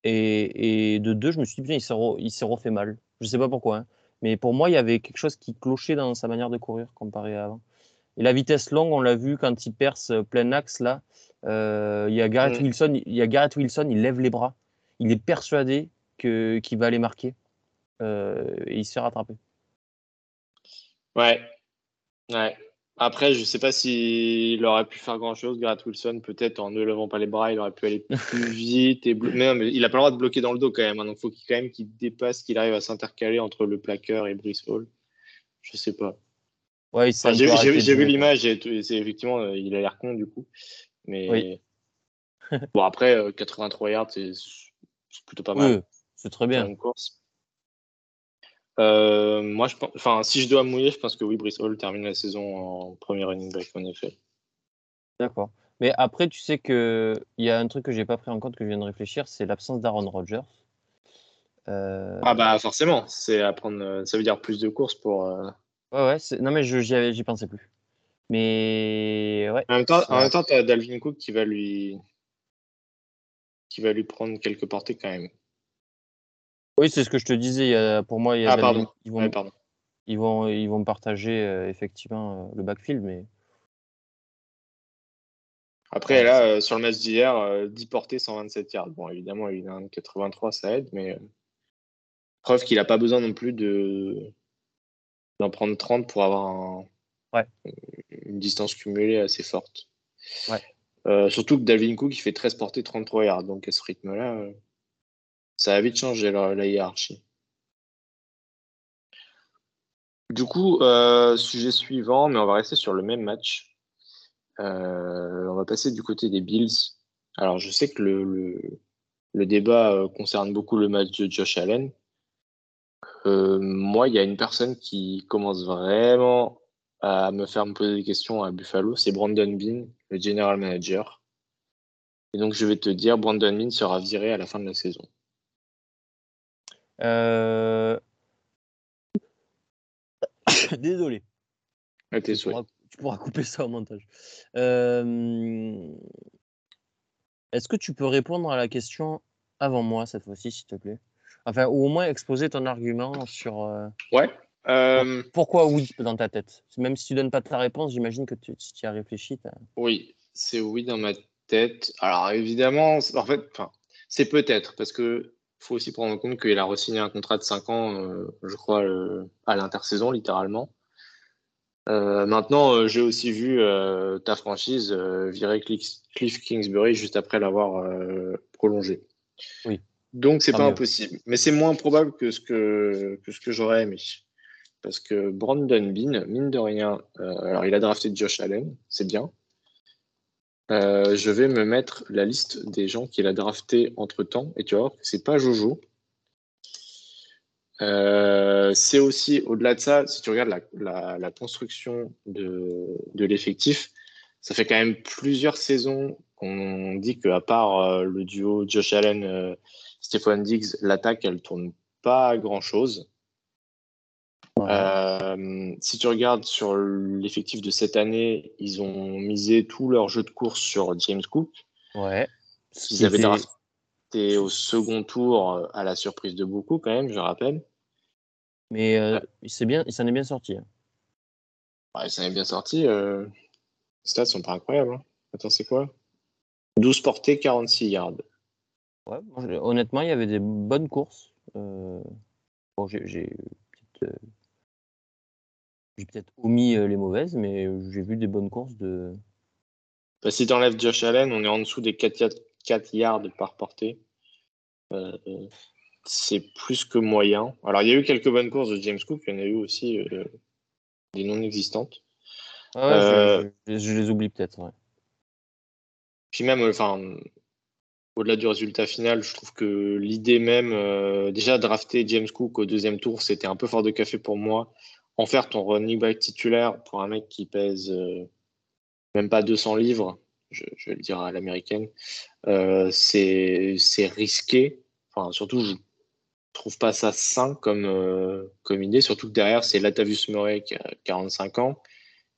[SPEAKER 2] Et, et de deux, je me suis dit, putain, il s'est, refait mal. Je sais pas pourquoi. hein. Mais pour moi, il y avait quelque chose qui clochait dans sa manière de courir comparé à avant. Et la vitesse longue, on l'a vu quand il perce euh, plein axe, là. euh, il y a Garrett
[SPEAKER 1] Mm.
[SPEAKER 2] Wilson, il y a Garrett Wilson, il lève les bras. Il est persuadé que, qu'il va aller marquer. Euh, et il se fait rattraper.
[SPEAKER 1] Ouais. Ouais. Après, je sais pas s'il aurait pu faire grand chose, Garrett Wilson, peut-être en ne levant pas les bras, il aurait pu aller plus (laughs) vite. Et mais, non, mais il a pas le droit de bloquer dans le dos quand même. hein, donc, il faut qu'il, quand même qu'il dépasse, qu'il arrive à s'intercaler entre le plaqueur et Brice Hall. Je sais pas.
[SPEAKER 2] Ouais,
[SPEAKER 1] Enfin, j'ai, vu l'image et, tout- c'est effectivement, euh, il a l'air con du coup. Mais
[SPEAKER 2] Oui. (laughs)
[SPEAKER 1] bon, après, euh, 83 yards, c'est, c'est plutôt pas mal
[SPEAKER 2] Oui, c'est très bien.
[SPEAKER 1] une course. Euh, moi, je pense, enfin, si je dois mouiller, je pense que oui, Brice Hall termine la saison en premier running back, en effet.
[SPEAKER 2] D'accord. Mais après, tu sais que il y a un truc que j'ai pas pris en compte que je viens de réfléchir, c'est l'absence d'Aaron Rodgers. Euh,
[SPEAKER 1] Ah bah forcément, c'est à prendre, euh, ça veut dire plus de courses pour. euh,
[SPEAKER 2] Ouais, ouais. c'est- Non, mais je j'y avais- j'y pensais plus. Mais ouais.
[SPEAKER 1] En même temps, en même temps, t'as Dalvin Cook qui va lui, qui va lui prendre quelques portées quand même.
[SPEAKER 2] Oui, c'est ce que je te disais. il y a- pour moi, il y a
[SPEAKER 1] Ah,
[SPEAKER 2] Dalvin-
[SPEAKER 1] pardon.
[SPEAKER 2] Ils vont,
[SPEAKER 1] Ouais, pardon.
[SPEAKER 2] ils vont, ils vont partager euh, effectivement euh, le backfield, mais
[SPEAKER 1] Après, là, euh, sur le match d'hier, euh, 10 portées, 127 yards. Bon, évidemment, il a un 83, ça aide, mais preuve qu'il n'a pas besoin non plus de d'en prendre 30 pour avoir un-
[SPEAKER 2] Ouais.
[SPEAKER 1] une distance cumulée assez forte.
[SPEAKER 2] Ouais.
[SPEAKER 1] Euh, surtout que Dalvin Cook, il fait 13 portées, 33 yards. Donc, à ce rythme-là, euh, ça a vite changé la, la hiérarchie. Du coup, euh, sujet suivant, mais on va rester sur le même match. On va passer du côté des Bills. Alors, je sais que le, le, le débat concerne beaucoup le match de Josh Allen. Euh, moi, il y a une personne qui commence vraiment à me faire me poser des questions à Buffalo, c'est Brandon Bean, le general manager. Et donc, je vais te dire, Brandon Bean sera viré à la fin de la saison.
[SPEAKER 2] euh, (coughs) désolé.
[SPEAKER 1] À tes
[SPEAKER 2] Tu
[SPEAKER 1] souhaits.
[SPEAKER 2] pourras, tu pourras couper ça au montage. Euh, Est-ce que tu peux répondre à la question avant moi cette fois-ci, s'il te plaît? Enfin, ou au moins exposer ton argument sur euh,
[SPEAKER 1] Ouais. Euh,
[SPEAKER 2] pourquoi oui dans ta tête. Même si tu donnes pas ta réponse, j'imagine que tu, si tu y as réfléchi.
[SPEAKER 1] Oui, c'est oui dans ma tête. Alors évidemment, c'est- en fait, c'est peut-être parce que faut aussi prendre en compte qu'il a re-signé un contrat de 5 ans, euh, je crois, à l'intersaison littéralement. Euh, maintenant, euh, j'ai aussi vu euh, ta franchise virer Cliff, Kingsbury juste après l'avoir prolongé.
[SPEAKER 2] Oui.
[SPEAKER 1] Donc, c'est pas
[SPEAKER 2] mieux.
[SPEAKER 1] impossible. Mais c'est moins probable que ce que, que, ce que j'aurais aimé. Parce que Brandon Bean, mine de rien, euh, alors il a drafté Josh Allen, c'est bien. Euh, je vais me mettre la liste des gens qu'il a drafté entre temps, et tu vas voir que c'est pas Jojo. Euh, c'est aussi, au-delà de ça, si tu regardes la, la, la construction de, de l'effectif, ça fait quand même plusieurs saisons qu'on dit qu'à part euh, le duo Josh Allen, Stephon Diggs, l'attaque, elle tourne pas à grand-chose. Euh, si tu regardes sur l'effectif de cette année, ils ont misé tout leur jeu de course sur James Cook.
[SPEAKER 2] Ouais.
[SPEAKER 1] Ils avaient drafté au second tour euh, à la surprise de beaucoup, quand même, je rappelle.
[SPEAKER 2] Mais euh, il bien, il s'en est bien sorti. hein.
[SPEAKER 1] Ouais, ça est bien sorti. Euh... Les stats sont pas incroyables. hein. Attends, c'est quoi? 12 portées, 46 yards.
[SPEAKER 2] Ouais, honnêtement, il y avait des bonnes courses. Euh, Bon, j'ai j'ai peut-être euh, j'ai peut-être omis euh, les mauvaises, mais j'ai vu des bonnes courses de.
[SPEAKER 1] Bah, si tu enlèves Josh Allen, on est en dessous des 4, 4 yards par portée. Euh, c'est plus que moyen. Alors, il y a eu quelques bonnes courses de James Cook, il y en a eu aussi des non existantes.
[SPEAKER 2] Ah ouais, je, je- je les oublie peut-être. ouais.
[SPEAKER 1] Puis même, enfin, au-delà du résultat final, je trouve que l'idée même, euh, déjà drafter James Cook au deuxième tour, c'était un peu fort de café pour moi. En faire ton running back titulaire pour un mec qui pèse euh, même pas 200 livres, je, vais le dire à l'américaine, euh, c'est risqué. Surtout, je trouve pas ça sain comme, comme idée. Surtout que derrière, c'est Latavius Murray qui a 45 ans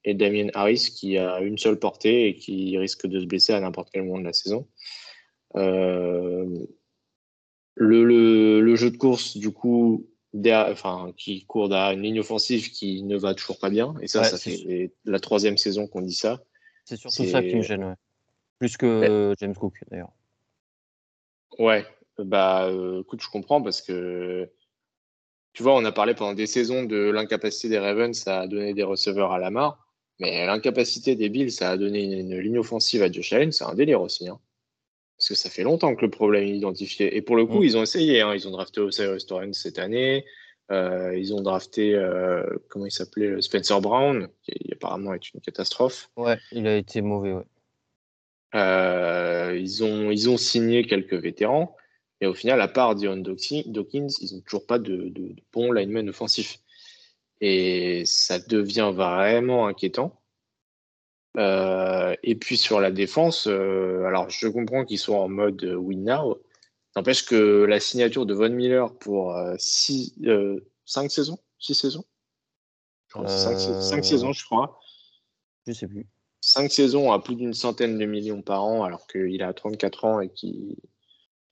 [SPEAKER 1] et Damien Harris qui a une seule portée et qui risque de se blesser à n'importe quel moment de la saison. Euh, le, le, le jeu de course, du coup, derrière- enfin, qui court derrière une ligne offensive qui ne va toujours pas bien. Et ça,
[SPEAKER 2] Ouais,
[SPEAKER 1] ça la troisième saison qu'on dit ça.
[SPEAKER 2] C'est surtout ça qui me gêne. ouais. Plus que James Cook d'ailleurs.
[SPEAKER 1] Ouais, bah euh, écoute, je comprends parce que tu vois, on a parlé pendant des saisons de l'incapacité des Ravens à donner des receveurs à Lamar, mais l'incapacité des Bills à donner une, une ligne offensive à Josh Allen, c'est un délire aussi. hein. Parce que ça fait longtemps que le problème est identifié. Et pour le coup,
[SPEAKER 2] Mm.
[SPEAKER 1] ils ont essayé. hein. Ils ont drafté Osiris Torrance cette année. Euh, ils ont drafté, euh, comment il s'appelait, Spencer Brown, qui apparemment est une catastrophe.
[SPEAKER 2] Ouais, il a été mauvais. Ouais.
[SPEAKER 1] Euh, ils, ont, ils ont signé quelques vétérans, mais au final, à part Dion Dawkins, ils n'ont toujours pas de, de, de bons linemen offensifs. Et ça devient vraiment inquiétant. Euh, et puis sur la défense, euh, alors je comprends qu'ils soient en mode euh, win now. N'empêche que la signature de Von Miller pour 5 saisons 6 saisons? 5
[SPEAKER 2] Euh,
[SPEAKER 1] saisons, je crois.
[SPEAKER 2] Je sais plus.
[SPEAKER 1] 5 saisons à plus d'une centaine de millions par an, alors qu'il a 34 ans et qui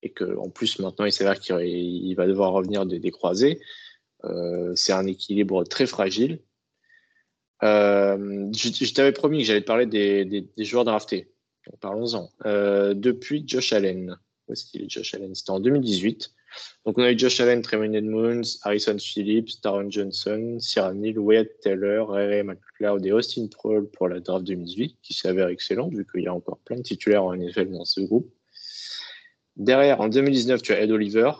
[SPEAKER 1] et que en plus maintenant il s'avère qu'il il va devoir revenir des, des croisés. Euh, c'est un équilibre très fragile. Euh, je t'avais promis que j'allais te parler des, joueurs draftés. Parlons-en. Euh, depuis Josh Allen. Où est-ce qu'il est Josh Allen? C'était en 2018. Donc on a eu Josh Allen, Tremaine Edmonds, Harrison Phillips, Taron Johnson, Neal, Wyatt Taylor, Ray McLeod et Austin Prohl pour la draft 2018, qui s'avère excellent vu qu'il y a encore plein de titulaires en NFL dans ce groupe. Derrière, en 2019, tu as Ed Oliver,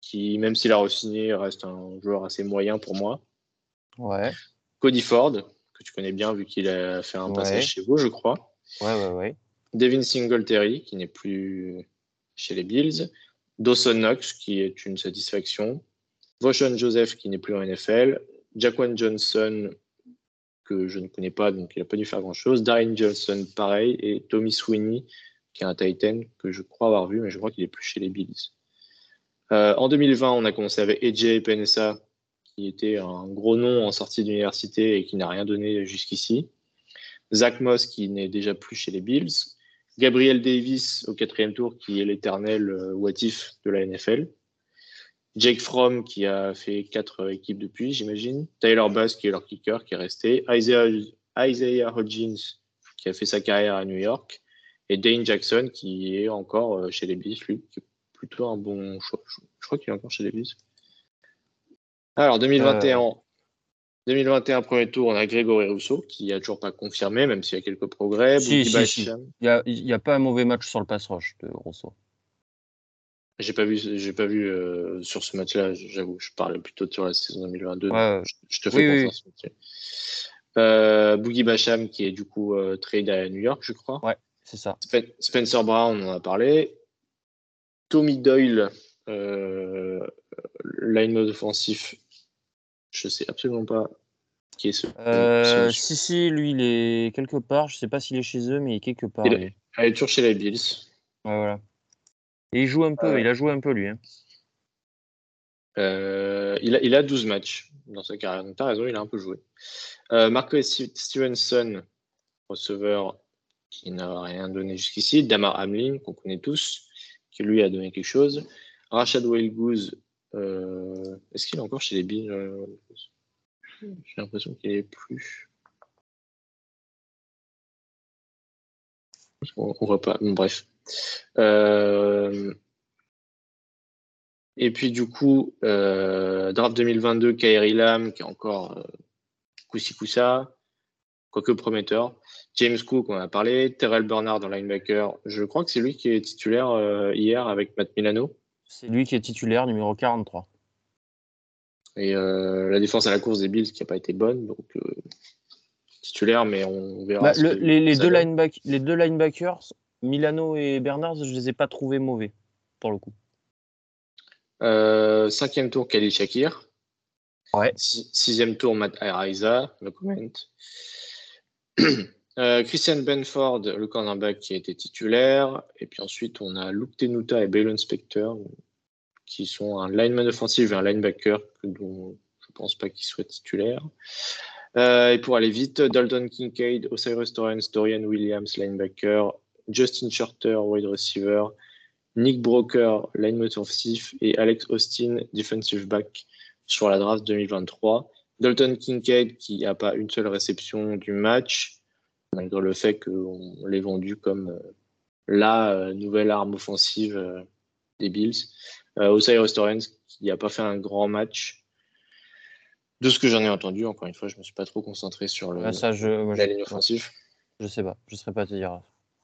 [SPEAKER 1] qui, même s'il a re-signé, reste un joueur assez moyen pour moi.
[SPEAKER 2] Ouais,
[SPEAKER 1] Cody Ford, que tu connais bien vu qu'il a fait un
[SPEAKER 2] Ouais.
[SPEAKER 1] passage chez vous, je crois.
[SPEAKER 2] ouais, ouais, ouais.
[SPEAKER 1] Devin Singletary, qui n'est plus chez les Bills. Dawson Knox, qui est une satisfaction. Voshon Joseph, qui n'est plus en NFL. Jaquan Johnson, que je ne connais pas, donc il n'a pas dû faire grand-chose. Darren Johnson, pareil. Et Tommy Sweeney, qui est un Titan que je crois avoir vu, mais je crois qu'il est plus chez les Bills. Euh, en 2020, on a commencé avec AJ Penessa, était un gros nom en sortie d'université et qui n'a rien donné jusqu'ici. Zach Moss, qui n'est déjà plus chez les Bills. Gabriel Davis au quatrième tour, qui est l'éternel euh, what if de la NFL. Jake Fromm, qui a fait quatre équipes depuis, j'imagine. Tyler Bass, qui est leur kicker, qui est resté. Isaiah, Hodgins, qui a fait sa carrière à New York. Et Dane Jackson, qui est encore euh, chez les Bills, lui, plutôt un bon choix. Je crois qu'il est encore chez les Bills. Alors, 2021, 2021, premier tour, on a Grégory Rousseau, qui a toujours pas confirmé, même s'il y a quelques progrès.
[SPEAKER 2] Si, si. Il n'y a, pas un mauvais match sur le pass rush de Rousseau.
[SPEAKER 1] J'ai pas vu, j'ai pas vu euh, sur ce match-là, j'avoue, je parle plutôt sur la saison 2022.
[SPEAKER 2] Ouais.
[SPEAKER 1] Je, je, te fais confiance. Euh, Boogie Basham qui est du coup euh, trade à New York, je crois.
[SPEAKER 2] Ouais, c'est ça.
[SPEAKER 1] Spen Spencer Brown, on en a parlé. Tommy Doyle, euh, line offensif, je sais absolument pas qui est ce.
[SPEAKER 2] Euh, si, si, lui, il est quelque part. Je sais pas s'il est chez eux, mais il est quelque part.
[SPEAKER 1] Il est, il est toujours chez les Bills.
[SPEAKER 2] Ouais, voilà. Et il joue un peu,
[SPEAKER 1] Euh,
[SPEAKER 2] il a joué un peu lui. Hein.
[SPEAKER 1] Euh, il, a, il a 12 matchs dans sa carrière, donc tu as raison, il a un peu joué. Euh, Marco Stevenson, receveur qui n'a rien donné jusqu'ici. Damar Hamlin, qu'on connaît tous, qui lui a donné quelque chose. Rashad Wellgoose, euh, est-ce qu'il est encore chez les Bills euh, J'ai l'impression qu'il est plus. On, on voit pas, bon, bref. Euh, et puis du coup, draft 2022, Kairi Lam, qui est encore euh, coussi quoique prometteur. James Cook, on a parlé. Terrell Bernard dans linebacker, je crois que c'est lui qui est titulaire hier avec Matt Milano.
[SPEAKER 2] C'est lui qui est titulaire, numéro 43.
[SPEAKER 1] Et euh, la défense à la course des Bills qui n'a pas été bonne, donc euh, titulaire, mais on verra.
[SPEAKER 2] Bah, le- les, deux
[SPEAKER 1] donne.
[SPEAKER 2] lineback- les deux linebackers, Milano et Bernard, je les ai pas trouvés mauvais, pour le coup.
[SPEAKER 1] Euh, cinquième tour, Khalil Shakir.
[SPEAKER 2] Ouais.
[SPEAKER 1] Sixième tour, Matt Araiza, no comment. (clears throat) Euh, Christian Benford, le cornerback qui a été titulaire. Et puis ensuite, on a Luke Tenuta et Balon Spector, qui sont un lineman offensif et un linebacker dont je pense pas qu'ils soient titulaires. Euh, et pour aller vite, Dalton Kincaid, Osiris Torrance, Dorian Williams, linebacker, Justin Shorter, wide receiver, Nick Broker, lineman offensif, et Alex Austin, defensive back sur la draft 2023. Dalton Kincaid qui n'a pas une seule réception du match, malgré le fait qu'on l'ait vendu comme euh, la euh, nouvelle arme offensive euh, des Bills. Osiris Torrance qui n'a pas fait un grand match. De ce que j'en ai entendu, encore une fois, je ne me suis pas trop concentré sur le,
[SPEAKER 2] Bah, ça, je, moi,
[SPEAKER 1] la
[SPEAKER 2] je,
[SPEAKER 1] ligne offensive.
[SPEAKER 2] je sais pas, je saurais pas te dire.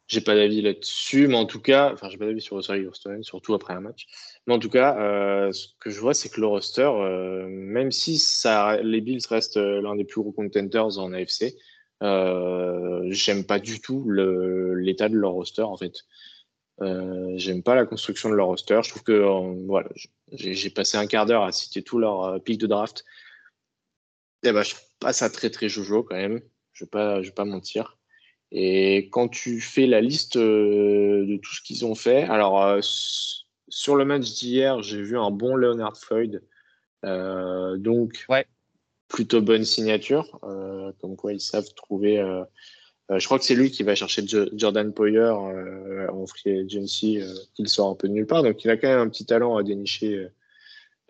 [SPEAKER 1] J'ai pas d'avis là-dessus, mais en tout cas, enfin, j'ai pas d'avis sur Osiris Stone, surtout après un match. Mais en tout cas, euh, ce que je vois, c'est que le roster, euh, même si ça, les Bills restent l'un des plus gros contenders en AFC, euh, j'aime pas du tout l'état de leur roster en fait. Euh, j'aime pas la construction de leur roster. Je trouve que euh, voilà, j'ai passé un quart d'heure à citer tous leurs euh, pics de draft. Et ben, je trouve pas ça très très jojo quand même. Je vais pas, je vais pas mentir. Et quand tu fais la liste de tout ce qu'ils ont fait, alors sur le match d'hier, j'ai vu un bon Leonard Floyd, donc
[SPEAKER 2] Ouais.
[SPEAKER 1] Plutôt bonne signature, euh, comme quoi ils savent trouver. euh, euh, je crois que c'est lui qui va chercher Jo- Jordan Poyer en free agency, qu'il sort un peu de nulle part. Donc il a quand même un petit talent à dénicher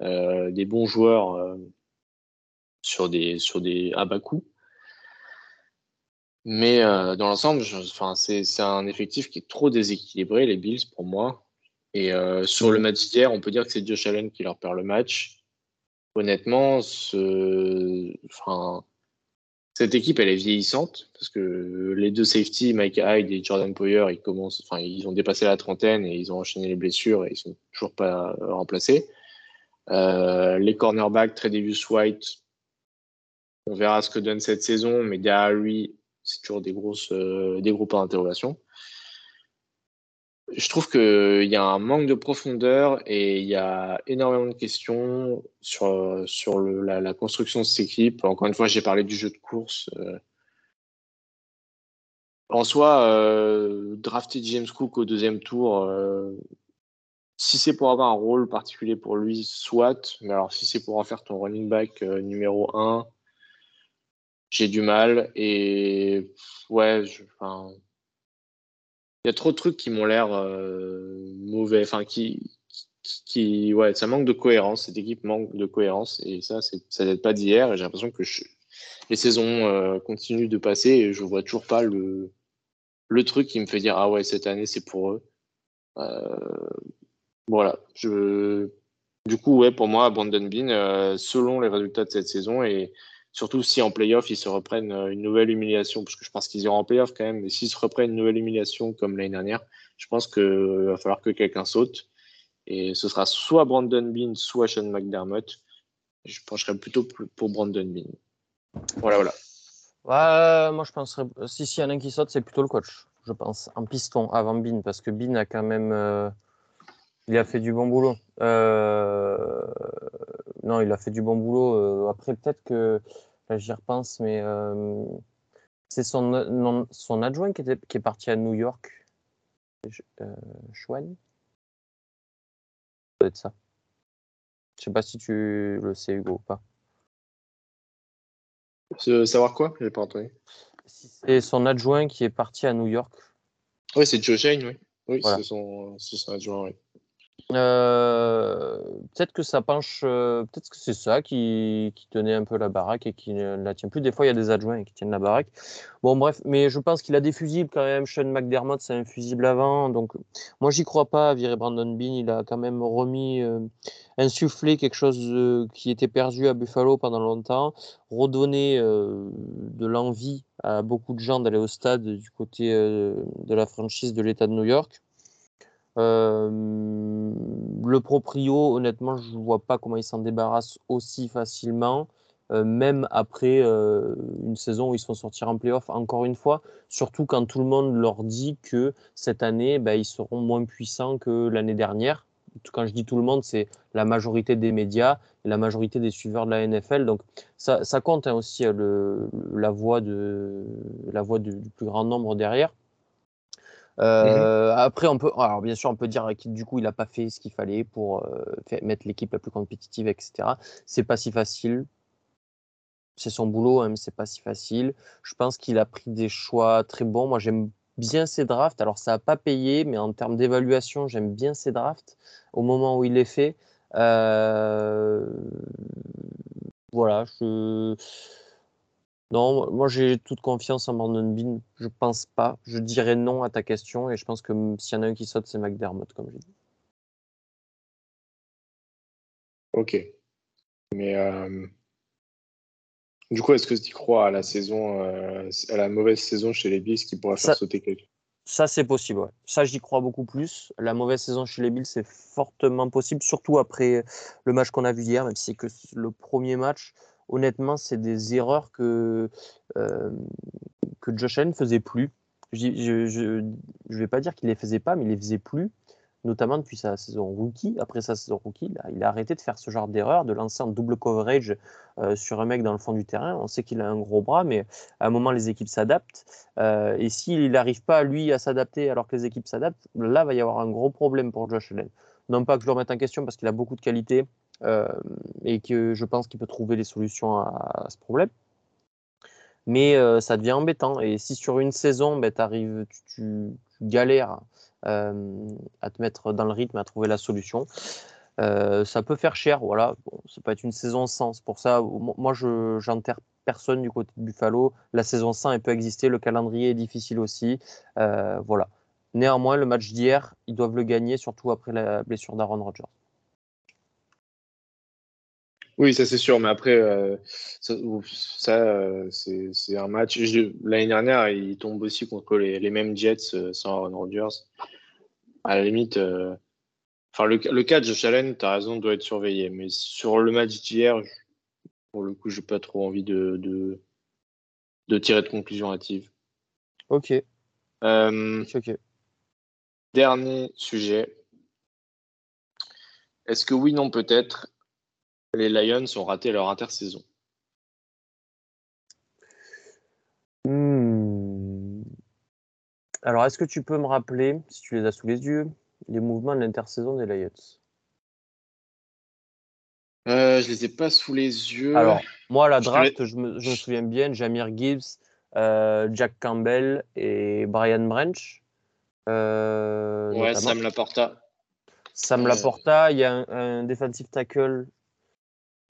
[SPEAKER 1] des bons joueurs sur des sur des à bas coût. Mais dans l'ensemble, c'est un effectif qui est trop déséquilibré, les Bills, pour moi. Et sur le match d'hier, on peut dire que c'est Josh Allen qui leur perd le match. Honnêtement, cette équipe, est vieillissante parce que les deux safety, Mike Hyde et Jordan Poyer, ils ont dépassé la trentaine et ils ont enchaîné les blessures et ils sont toujours pas euh, remplacés. Euh, les cornerbacks, Tredavious White, on verra ce que donne cette saison, mais derrière lui, c'est toujours des grosses, euh, des gros points d'interrogation. Je trouve qu'il y a un manque de profondeur et il y a énormément de questions sur, sur la, construction de cette équipe. Encore une fois, j'ai parlé du jeu de course. euh. En soi, euh, drafter James Cook au deuxième tour, euh, si c'est pour avoir un rôle particulier pour lui, soit. Mais alors, si c'est pour en faire ton running back euh, numéro 1, j'ai du mal. Et ouais, je, enfin, y a trop de trucs qui m'ont l'air euh, mauvais. Enfin, qui, qui, ouais, ça manque de cohérence. Cette équipe manque de cohérence. Et ça, ça date pas d'hier. Et j'ai l'impression que les saisons euh, continuent de passer et je vois toujours pas le, le truc qui me fait dire ah ouais, cette année, c'est pour eux. Euh, voilà. Je, du coup, ouais, pour moi, Brandon Bean, selon les résultats de cette saison et surtout si en playoff ils se reprennent euh, une nouvelle humiliation, parce que je pense qu'ils iront en playoff quand même, mais s'ils se reprennent une nouvelle humiliation comme l'année dernière, je pense qu'il va falloir que quelqu'un saute. Et ce sera soit Brandon Bean, soit Sean McDermott. Je pencherais plutôt pour Brandon Bean. Voilà, voilà.
[SPEAKER 2] Moi je penserais. Si, si y en a un qui saute, c'est plutôt le coach, je pense, en piston avant Bean, parce que Bean a quand même. euh, il a fait du bon boulot. Euh, Non, il a fait du bon boulot. Euh, Après, peut-être que. Là, j'y repense, mais. euh, C'est son, non, son adjoint qui, était, qui est parti à New York. Euh, Schwan Ça doit être ça. Je sais pas si tu le sais, Hugo, ou pas.
[SPEAKER 1] Savoir quoi? J'ai pas entendu.
[SPEAKER 2] C'est son adjoint qui est parti à New York.
[SPEAKER 1] Oui, c'est Joe Shane, oui. Oui,
[SPEAKER 2] Voilà.
[SPEAKER 1] c'est son, c'est son adjoint, oui.
[SPEAKER 2] Euh, peut-être que ça penche, euh, peut-être que c'est ça qui, tenait un peu la baraque et qui ne la tient plus. Des fois, il y a des adjoints qui tiennent la baraque. Bon, bref, mais je pense qu'il a des fusibles quand même. Sean McDermott, c'est un fusible avant. Donc, moi, j'y crois pas à virer Brandon Bean. Il a quand même remis, euh, insufflé quelque chose qui était perdu à Buffalo pendant longtemps, redonné de l'envie à beaucoup de gens d'aller au stade du côté de la franchise de l'État de New York. Euh, le proprio, honnêtement, je ne vois pas comment il s'en débarrasse aussi facilement, euh, même après euh, une saison où ils sont sortis en playoff, encore une fois, surtout quand tout le monde leur dit que cette année, ben, ils seront moins puissants que l'année dernière. Quand je dis tout le monde, c'est la majorité des médias la majorité des suiveurs de la NFL. Donc ça, compte hein, aussi la voix, du plus grand nombre derrière. Euh, Après, on peut, alors bien sûr, on peut dire que du coup, il n'a pas fait ce qu'il fallait pour euh, mettre l'équipe la plus compétitive, etc. C'est pas si facile. C'est son boulot, hein, mais c'est pas si facile. Je pense qu'il a pris des choix très bons. Moi, j'aime bien ses drafts. Alors, ça n'a pas payé, mais en termes d'évaluation, j'aime bien ses drafts au moment où il les fait. Euh, Voilà, je. Non, moi j'ai toute confiance en Brandon Bean. Je pense pas. Je dirais non à ta question et je pense que s'il y en a un qui saute, c'est McDermott, comme j'ai dit.
[SPEAKER 1] Ok. Mais euh, du coup, est-ce que tu crois à la saison, euh, à la mauvaise saison chez les Bills qui pourrait faire
[SPEAKER 2] Ça-
[SPEAKER 1] sauter quelqu'un?
[SPEAKER 2] Ça, c'est possible. ouais. Ça, j'y crois beaucoup plus. La mauvaise saison chez les Bills, c'est fortement possible, surtout après le match qu'on a vu hier, même si c'est que le premier match. Honnêtement, c'est des erreurs que, euh, que Josh Allen faisait plus. Je ne vais pas dire qu'il les faisait pas, mais il les faisait plus, notamment depuis sa saison rookie. Après sa saison rookie, il a, arrêté de faire ce genre d'erreur, de lancer un double coverage euh, sur un mec dans le fond du terrain. On sait qu'il a un gros bras, mais à un moment, les équipes s'adaptent. Euh, et s'il n'arrive pas, lui, à s'adapter alors que les équipes s'adaptent, là, va y avoir un gros problème pour Josh Allen. Non pas que je le remette en question parce qu'il a beaucoup de qualité euh, et que je pense qu'il peut trouver les solutions à, ce problème. Mais euh, ça devient embêtant. Et si sur une saison, ben, t'arrives, tu, galères euh, à te mettre dans le rythme, à trouver la solution, euh, ça peut faire cher. Voilà. Bon, ça peut être une saison sans. C'est pour ça, moi, je j'enterre personne du côté de Buffalo. La saison 100, elle peut exister. Le calendrier est difficile aussi. Euh, voilà. Néanmoins, le match d'hier, ils doivent le gagner, surtout après la blessure d'Aaron Rodgers.
[SPEAKER 1] Oui, ça c'est sûr, mais après, euh, ça, ça euh, c'est un match. L'année dernière, il tombe aussi contre les, les mêmes Jets euh, sans Aaron Rodgers. À la limite, enfin, le, le cas de Allen, tu as raison, doit être surveillé. Mais sur le match d'hier, pour le coup, j'ai pas trop envie de, de, de tirer de conclusion hâtive.
[SPEAKER 2] Ok, ok, ok.
[SPEAKER 1] Dernier sujet. Est-ce que oui, non, peut-être, les Lions ont raté leur intersaison
[SPEAKER 2] Hmm. Alors, est-ce que tu peux me rappeler, si tu les as sous les yeux, les mouvements de l'intersaison des Lions?
[SPEAKER 1] Euh, Je les ai pas sous les yeux.
[SPEAKER 2] Alors, moi, la draft, je me, je me souviens bien, Jamir Gibbs, euh, Jack Campbell et Brian Branch. euh,
[SPEAKER 1] ouais,
[SPEAKER 2] notamment.
[SPEAKER 1] Sam Laporta.
[SPEAKER 2] Sam
[SPEAKER 1] Euh,
[SPEAKER 2] Laporta, il y a un, un defensive tackle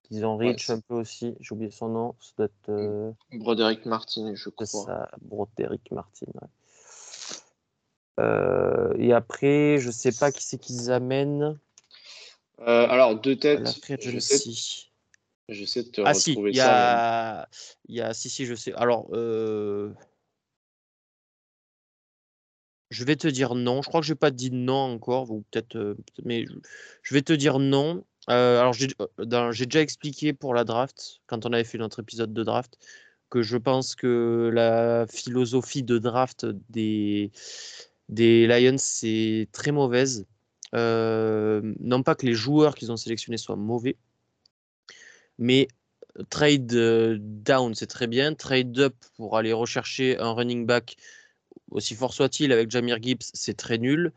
[SPEAKER 2] qu'ils ont
[SPEAKER 1] Ouais, c'est-
[SPEAKER 2] un peu aussi, j'ai oublié son nom, ça doit être euh,
[SPEAKER 1] Broderick Martin, je crois.
[SPEAKER 2] ça, Broderick Martin. ouais. Euh, et après, je sais pas qui c'est qu'ils amènent
[SPEAKER 1] Euh, alors, deux têtes. Je sais, je sais de te
[SPEAKER 2] Ah si,
[SPEAKER 1] retrouver
[SPEAKER 2] il y
[SPEAKER 1] ça.
[SPEAKER 2] a, il y a, si si, je sais. Alors, Je vais te dire non. Je crois que je n'ai pas dit non encore, ou peut-être, mais je vais te dire non. Alors, j'ai déjà expliqué pour la draft, quand on avait fait notre épisode de draft, que je pense que la philosophie de draft des, des Lions, c'est très mauvaise. non pas que les joueurs qu'ils ont sélectionnés soient mauvais, mais trade down, c'est très bien. Trade up pour aller rechercher un running back, aussi fort soit-il, avec Jamir Gibbs, c'est très nul.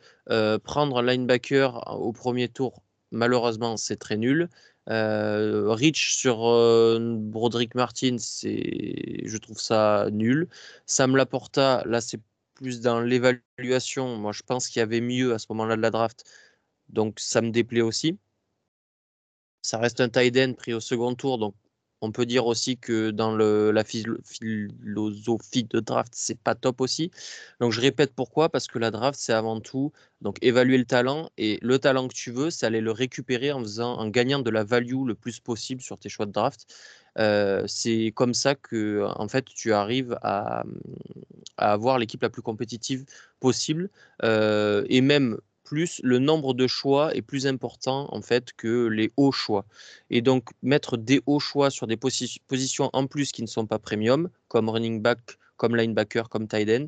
[SPEAKER 2] prendre un linebacker au premier tour, malheureusement, c'est très nul. Rich sur Broderick Martin, je trouve ça nul. Sam Laporta, là, c'est plus dans l'évaluation. Moi, je pense qu'il y avait mieux à ce moment-là de la draft. Donc, ça me déplaît aussi. Ça reste un tight end pris au second tour. Donc, on peut dire aussi que dans la philosophie de draft, c'est pas top aussi. Donc je répète pourquoi Parce que la draft, c'est avant tout donc évaluer le talent et le talent que tu veux, c'est aller le récupérer en faisant, en gagnant de la value le plus possible sur tes choix de draft. Euh, c'est comme ça que en fait tu arrives à, à avoir l'équipe la plus compétitive possible euh, et même plus le nombre de choix est plus important en fait que les hauts choix. Et donc mettre des hauts choix sur des positions en plus qui ne sont pas premium, comme running back, comme linebacker, comme tight end,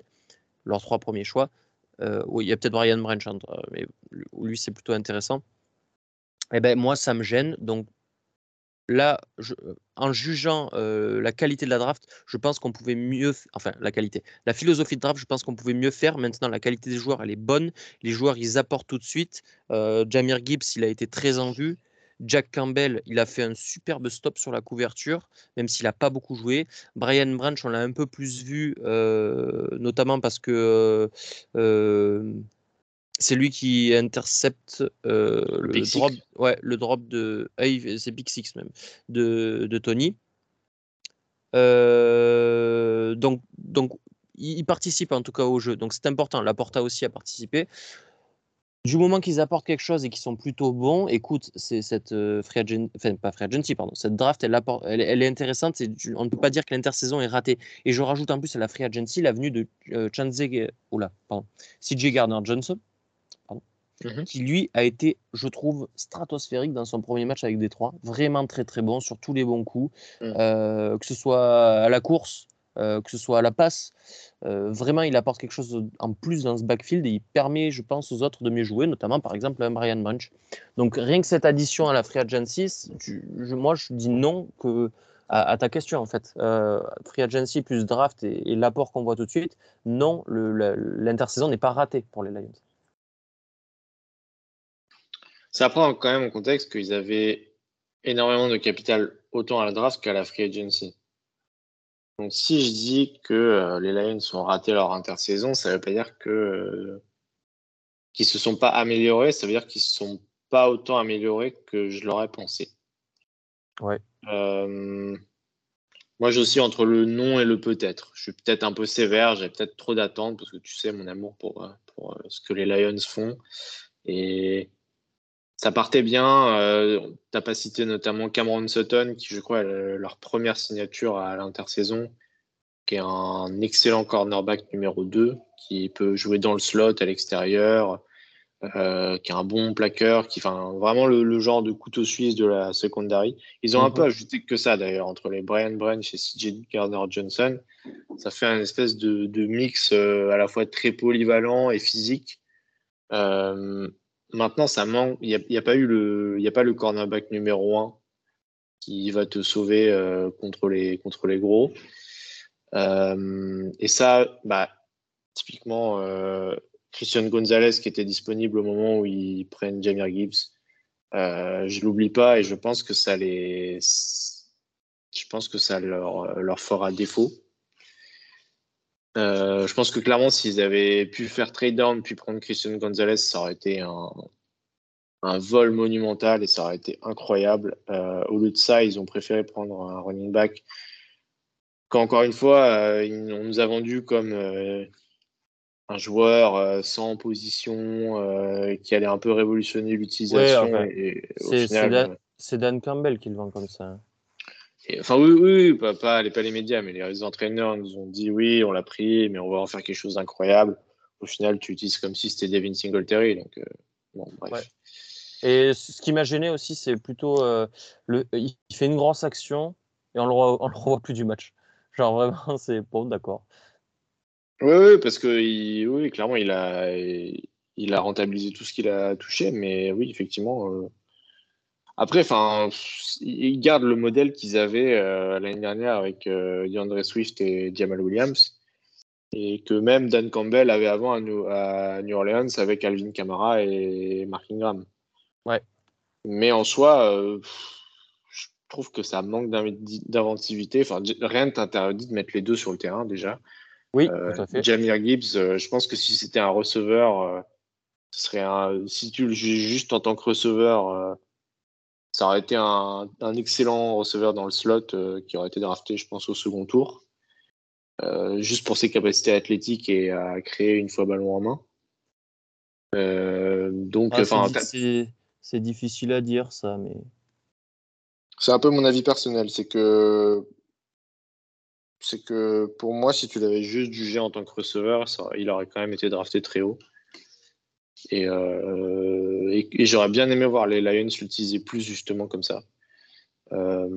[SPEAKER 2] leurs trois premiers choix. Euh, oui, il y a peut-être Brian Branch, hein, mais lui c'est plutôt intéressant. Eh ben moi ça me gêne. Donc là, en jugeant la qualité de la draft, je pense qu'on pouvait mieux, enfin la qualité, la philosophie de draft, je pense qu'on pouvait mieux faire. Maintenant, la qualité des joueurs, elle est bonne. Les joueurs, ils apportent tout de suite. Jamir Gibbs, il a été très en vue. Jack Campbell, il a fait un superbe stop sur la couverture, même s'il n'a pas beaucoup joué. Brian Branch, on l'a un peu plus vu, notamment parce que c'est lui qui intercepte euh, le, drop, ouais, le drop de. Ah, c'est Big Six même, de, de Tony. Euh, donc, donc, il participe en tout cas au jeu. Donc, c'est important. La Porta aussi a participé. Du moment qu'ils apportent quelque chose et qu'ils sont plutôt bons, écoute, c'est cette euh, free agency, enfin pas free agency, pardon, cette draft, elle, elle, elle est intéressante. on ne peut pas dire que l'intersaison est ratée. Et je rajoute en plus à la free agency la venue de euh, Chanze, oula, pardon, CJ Gardner Johnson, Mmh qui lui a été, je trouve, stratosphérique dans son premier match avec Détroit. Vraiment très très bon sur tous les bons coups, mmh. euh, que ce soit à la course, euh, que ce soit à la passe. Euh, vraiment, il apporte quelque chose en plus dans ce backfield et il permet, je pense, aux autres de mieux jouer, notamment par exemple un Brian Bunch. Donc rien que cette addition à la Free Agency, je, moi je dis non que, à, ta question en fait. free Agency plus draft et, et l'apport qu'on voit tout de suite, non, l'intersaison n'est pas ratée pour les Lions.
[SPEAKER 1] Ça prend quand même en contexte qu'ils avaient énormément de capital autant à la draft qu'à la free agency. Donc si je dis que euh, les Lions ont raté leur intersaison, ça ne veut pas dire que euh, qu'ils se sont pas améliorés, ça veut dire qu'ils se sont pas autant améliorés que je l'aurais pensé.
[SPEAKER 2] Ouais.
[SPEAKER 1] Euh, moi, je suis entre le non et le peut-être. Je suis peut-être un peu sévère, j'ai peut-être trop d'attentes parce que tu sais mon amour pour, pour ce que les Lions font. Et ça partait bien. Euh, tu n'as pas cité notamment Cameron Sutton, qui je crois est leur première signature à l'intersaison, qui est un excellent cornerback numéro 2, qui peut jouer dans le slot à l'extérieur, euh, qui est un bon plaqueur, qui, enfin, vraiment le, genre de couteau suisse de la secondary. Ils ont un peu mhm. ajouté que ça d'ailleurs, entre les Brian Branch et CJ Gardner Johnson. Ça fait un espèce de, mix euh, à la fois très polyvalent et physique. Euh, Maintenant, ça manque. Il n'y a, pas eu le, il a pas le cornerback numéro 1 qui va te sauver euh, contre, les, contre les gros. Euh, et ça, bah, typiquement, euh, Christian Gonzalez qui était disponible au moment où ils prennent Jamir Gibbs, je l'oublie pas et je pense que ça les, je pense que ça leur, leur fera défaut. Euh, je pense que clairement, s'ils avaient pu faire trade down puis prendre Christian Gonzalez, ça aurait été un, un vol monumental et ça aurait été incroyable. Euh, au lieu de ça, ils ont préféré prendre un running back qu'encore une fois, euh, on nous a vendu comme un joueur sans position qui allait un peu révolutionner l'utilisation.
[SPEAKER 2] c'est Dan, Campbell qui le vend comme ça.
[SPEAKER 1] Enfin, oui, oui, pas, pas, les, pas les médias, mais les entraîneurs nous ont dit oui, on l'a pris, mais on va en faire quelque chose d'incroyable. au final, tu utilises comme si c'était Devin Singletary. Donc, bon, bref.
[SPEAKER 2] Et ce qui m'a gêné aussi, c'est plutôt le, il fait une grosse action et on le, on le revoit plus du match. Genre vraiment, c'est bon, d'accord.
[SPEAKER 1] Oui, oui, parce que il, oui, clairement, il a, il a rentabilisé tout ce qu'il a touché, mais oui, effectivement. Euh, après, enfin, ils gardent le modèle qu'ils avaient euh, l'année dernière avec euh, DeAndre Swift et Jamal Williams, et que même Dan Campbell avait avant à New, à New Orleans avec Alvin Kamara et Mark Ingram.
[SPEAKER 2] Ouais.
[SPEAKER 1] Mais en soi, je trouve que ça manque d'inventivité. Enfin, rien ne t'interdit de mettre les deux sur le terrain déjà.
[SPEAKER 2] Oui, tout à fait.
[SPEAKER 1] Jamir Gibbs, je pense que si c'était un receveur ce serait un, si tu le juges juste en tant que receveur, euh, ça aurait été un, excellent receveur dans le slot euh, qui aurait été drafté, je pense, au second tour. Euh, juste pour ses capacités athlétiques et à créer une fois ballon en main. donc,
[SPEAKER 2] c'est difficile à dire ça, mais
[SPEAKER 1] c'est un peu mon avis personnel, c'est que c'est que pour moi, si tu l'avais juste jugé en tant que receveur, ça, il aurait quand même été drafté très haut. Euh, et, j'aurais bien aimé voir les Lions l'utiliser plus justement comme ça. Euh,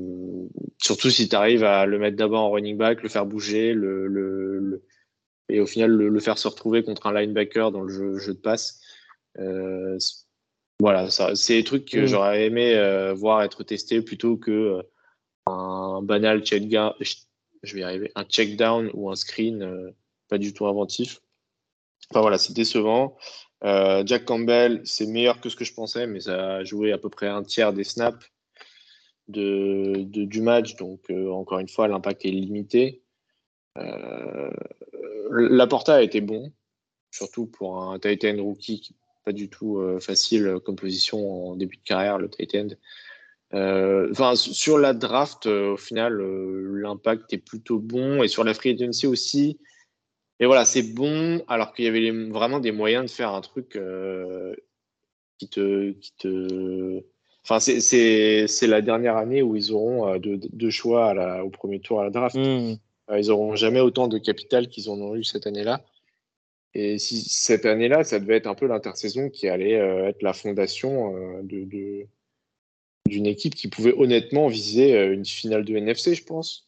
[SPEAKER 1] surtout si tu arrives à le mettre d'abord en running back, le faire bouger, le, et au final le, faire se retrouver contre un linebacker dans le jeu, de passe. Euh, voilà, c'est des trucs que mm. j'aurais aimé voir être testés plutôt que un banal check down, je vais y arriver, un check down ou un screen pas du tout inventif. Enfin voilà, c'est décevant. Euh, Jack Campbell, c'est meilleur que ce que je pensais, mais ça a joué à peu près un tiers des snaps de, du match. Donc, euh, encore une fois, l'impact est limité. Euh, la porta a été bon, surtout pour un tight end rookie qui pas du tout facile comme position en début de carrière, le tight end. Enfin, sur la draft, au final, l'impact est plutôt bon. Et sur la free agency aussi, et voilà, c'est bon, alors qu'il y avait vraiment des moyens de faire un truc euh, qui te. Qui te... Enfin, c'est la dernière année où ils auront euh, deux, choix à la, au premier tour à la draft. Hmm. Euh, ils n'auront jamais autant de capital qu'ils en ont eu cette année-là. Et si cette année-là, ça devait être un peu l'intersaison qui allait être la fondation de, d'une équipe qui pouvait honnêtement viser une finale de NFC, je pense.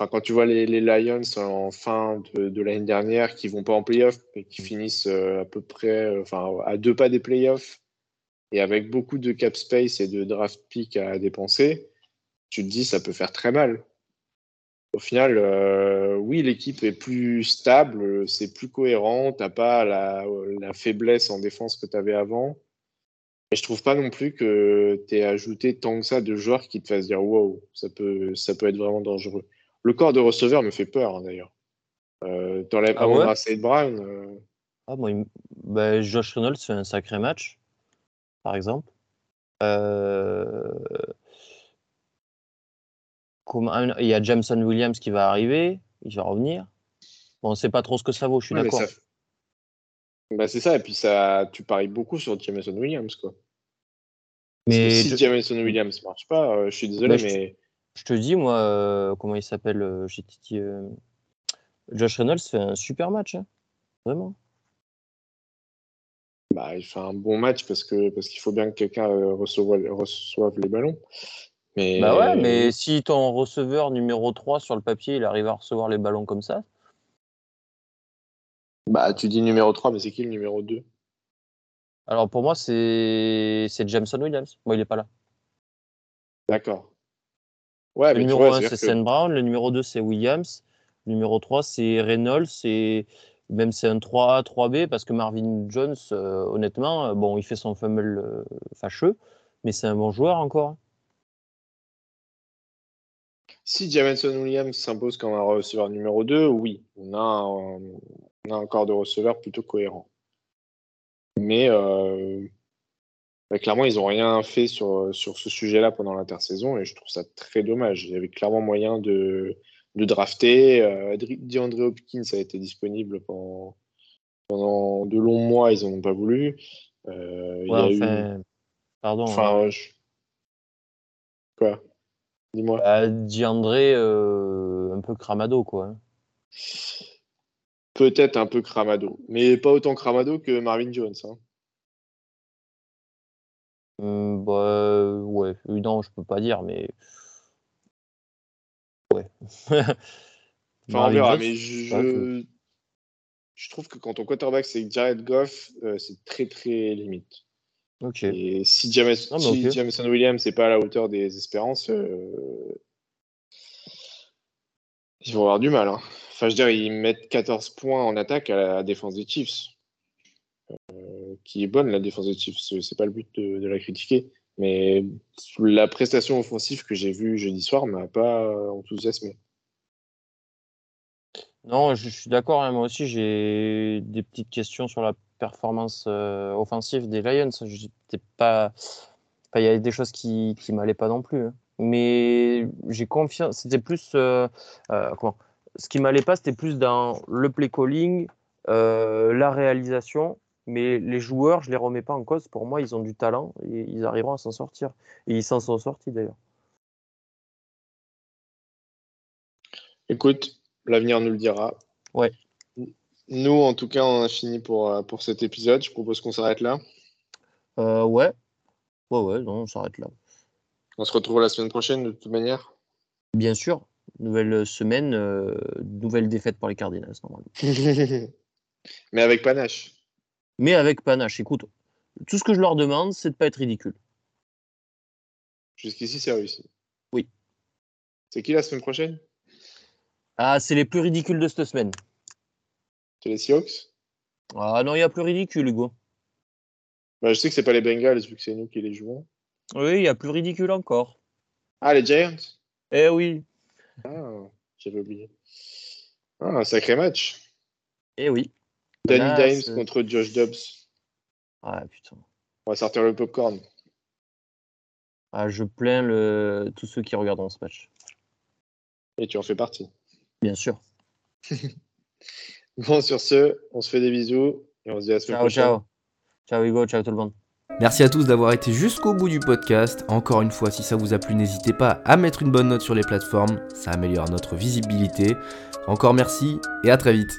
[SPEAKER 1] Enfin, quand tu vois les, Lions en fin de, l'année dernière qui vont pas en playoff, mais qui finissent euh, à peu près euh, enfin, à deux pas des playoffs et avec beaucoup de cap space et de draft pick à dépenser, tu te dis ça peut faire très mal. Au final, euh, oui, l'équipe est plus stable, c'est plus cohérent, tu n'as pas la, faiblesse en défense que tu avais avant. Et je trouve pas non plus que tu aies ajouté tant que ça de joueurs qui te fassent dire wow, ça peut, ça peut être vraiment dangereux. Le corps de receveur me fait peur, hein, d'ailleurs. Euh, T'enlèves ah ouais Brown. Euh.
[SPEAKER 2] Ah, moi, bah, Josh Reynolds fait un sacré match, par exemple. Euh, il y a Jameson Williams qui va arriver, il va revenir. Bon, on ne sait pas trop ce que ça vaut, je suis d'accord.
[SPEAKER 1] Bah, c'est ça, et puis ça, tu paries beaucoup sur Jameson Williams. Quoi. Mais si Jameson Williams ne marche pas, euh, je suis désolé, bah, mais
[SPEAKER 2] je te dis, moi, euh, comment il s'appelle euh, euh, Josh Reynolds fait un super match, hein. vraiment.
[SPEAKER 1] Bah, il fait un bon match parce que parce qu'il faut bien que quelqu'un reçoive, les ballons.
[SPEAKER 2] Mais... Bah ouais, mais si ton receveur numéro 3 sur le papier, il arrive à recevoir les ballons comme ça.
[SPEAKER 1] Bah, tu dis numéro 3, mais c'est qui le numéro 2
[SPEAKER 2] Alors pour moi, c'est Jameson Williams. Moi, il n'est pas là.
[SPEAKER 1] D'accord
[SPEAKER 2] le numéro 1, c'est Sam Brown. Le numéro 2, c'est Williams. Le numéro 3, c'est Reynolds. C'est même c'est un 3A, 3B parce que Marvin Jones, euh, honnêtement, euh, bon, il fait son fumble euh, fâcheux, mais c'est un bon joueur encore.
[SPEAKER 1] Si Jamison Williams s'impose comme un receveur numéro 2, oui, on a, un, on a un corps de receveur plutôt cohérent. Mais clairement, ils n'ont rien fait sur, sur ce sujet-là pendant l'intersaison et je trouve ça très dommage. Il y avait clairement moyen de, de drafter. Euh, DeAndre Hopkins a été disponible pendant, pendant de longs mois, ils n'en ont pas voulu.
[SPEAKER 2] Euh, il y a eu... Pardon.
[SPEAKER 1] Enfin, hein. Quoi? Dis-moi.
[SPEAKER 2] Bah, DeAndre, euh, un peu cramado, quoi.
[SPEAKER 1] peut-être un peu Cramado, mais pas autant Cramado que Marvin Jones. Hein.
[SPEAKER 2] Hum, bah, ouais, non, je peux pas dire, mais. Ouais.
[SPEAKER 1] enfin, on verra, mais je, je, trouve que quand ton quarterback c'est Jared Goff, euh, c'est très très limite.
[SPEAKER 2] Ok.
[SPEAKER 1] Et si, Jameson Williams n'est pas à la hauteur des espérances, euh, ils vont avoir du mal. Hein. Enfin, je veux dire, ils mettent 14 points en attaque à la défense des Chiefs. Euh, qui est bonne, la défense des Chiefs. C'est pas le but de, la critiquer. Mais la prestation offensive que j'ai vue jeudi soir m'a pas enthousiasmé.
[SPEAKER 2] Non, je, suis d'accord. Hein. moi aussi, j'ai des petites questions sur la performance euh, offensive des Lions. pas. il y avait des choses qui ne m'allaient pas non plus. Hein. Mais j'ai confiance. C'était plus. Euh, comment Ce qui m'allait pas, c'était plus dans le play calling, la réalisation mais les joueurs, je ne les remets pas en cause. Pour moi, ils ont du talent et ils arriveront à s'en sortir. Et ils s'en sont sortis d'ailleurs.
[SPEAKER 1] Écoute, l'avenir nous le dira.
[SPEAKER 2] Ouais.
[SPEAKER 1] Nous, en tout cas, on a fini pour, euh, pour cet épisode. Je propose qu'on s'arrête là.
[SPEAKER 2] Euh, ouais. Ouais, ouais, non, on s'arrête là.
[SPEAKER 1] On se retrouve la semaine prochaine, de toute manière.
[SPEAKER 2] Bien sûr. Nouvelle semaine, euh, nouvelle défaite pour les Cardinals, normalement. (laughs)
[SPEAKER 1] Mais avec panache
[SPEAKER 2] mais avec panache. Écoute, tout ce que je leur demande, c'est de ne pas être ridicule.
[SPEAKER 1] Jusqu'ici, c'est réussi.
[SPEAKER 2] Oui.
[SPEAKER 1] C'est qui la semaine prochaine?
[SPEAKER 2] Ah, c'est les plus ridicules de cette semaine.
[SPEAKER 1] C'est les Seahawks?
[SPEAKER 2] Ah non, il y a plus ridicule, Hugo.
[SPEAKER 1] Bah, je sais que c'est pas les Bengals, vu que c'est nous qui les jouons.
[SPEAKER 2] Oui, il y a plus ridicule encore.
[SPEAKER 1] Ah, les Giants?
[SPEAKER 2] Eh oui.
[SPEAKER 1] Ah, j'avais oublié. Ah, un sacré match.
[SPEAKER 2] Eh oui.
[SPEAKER 1] Danny Dimes contre Josh Dobbs.
[SPEAKER 2] Ah putain.
[SPEAKER 1] On va sortir le popcorn.
[SPEAKER 2] Ah, je plains le... tous ceux qui regardent ce match.
[SPEAKER 1] Et tu en fais partie.
[SPEAKER 2] Bien sûr. (laughs)
[SPEAKER 1] bon, sur ce, on se fait des bisous et on se dit à la semaine
[SPEAKER 2] prochaine. Ciao, ciao. Ciao Hugo, ciao tout le monde.
[SPEAKER 3] Merci à tous d'avoir été jusqu'au bout du podcast. Encore une fois, si ça vous a plu, n'hésitez pas à mettre une bonne note sur les plateformes, ça améliore notre visibilité. Encore merci et à très vite.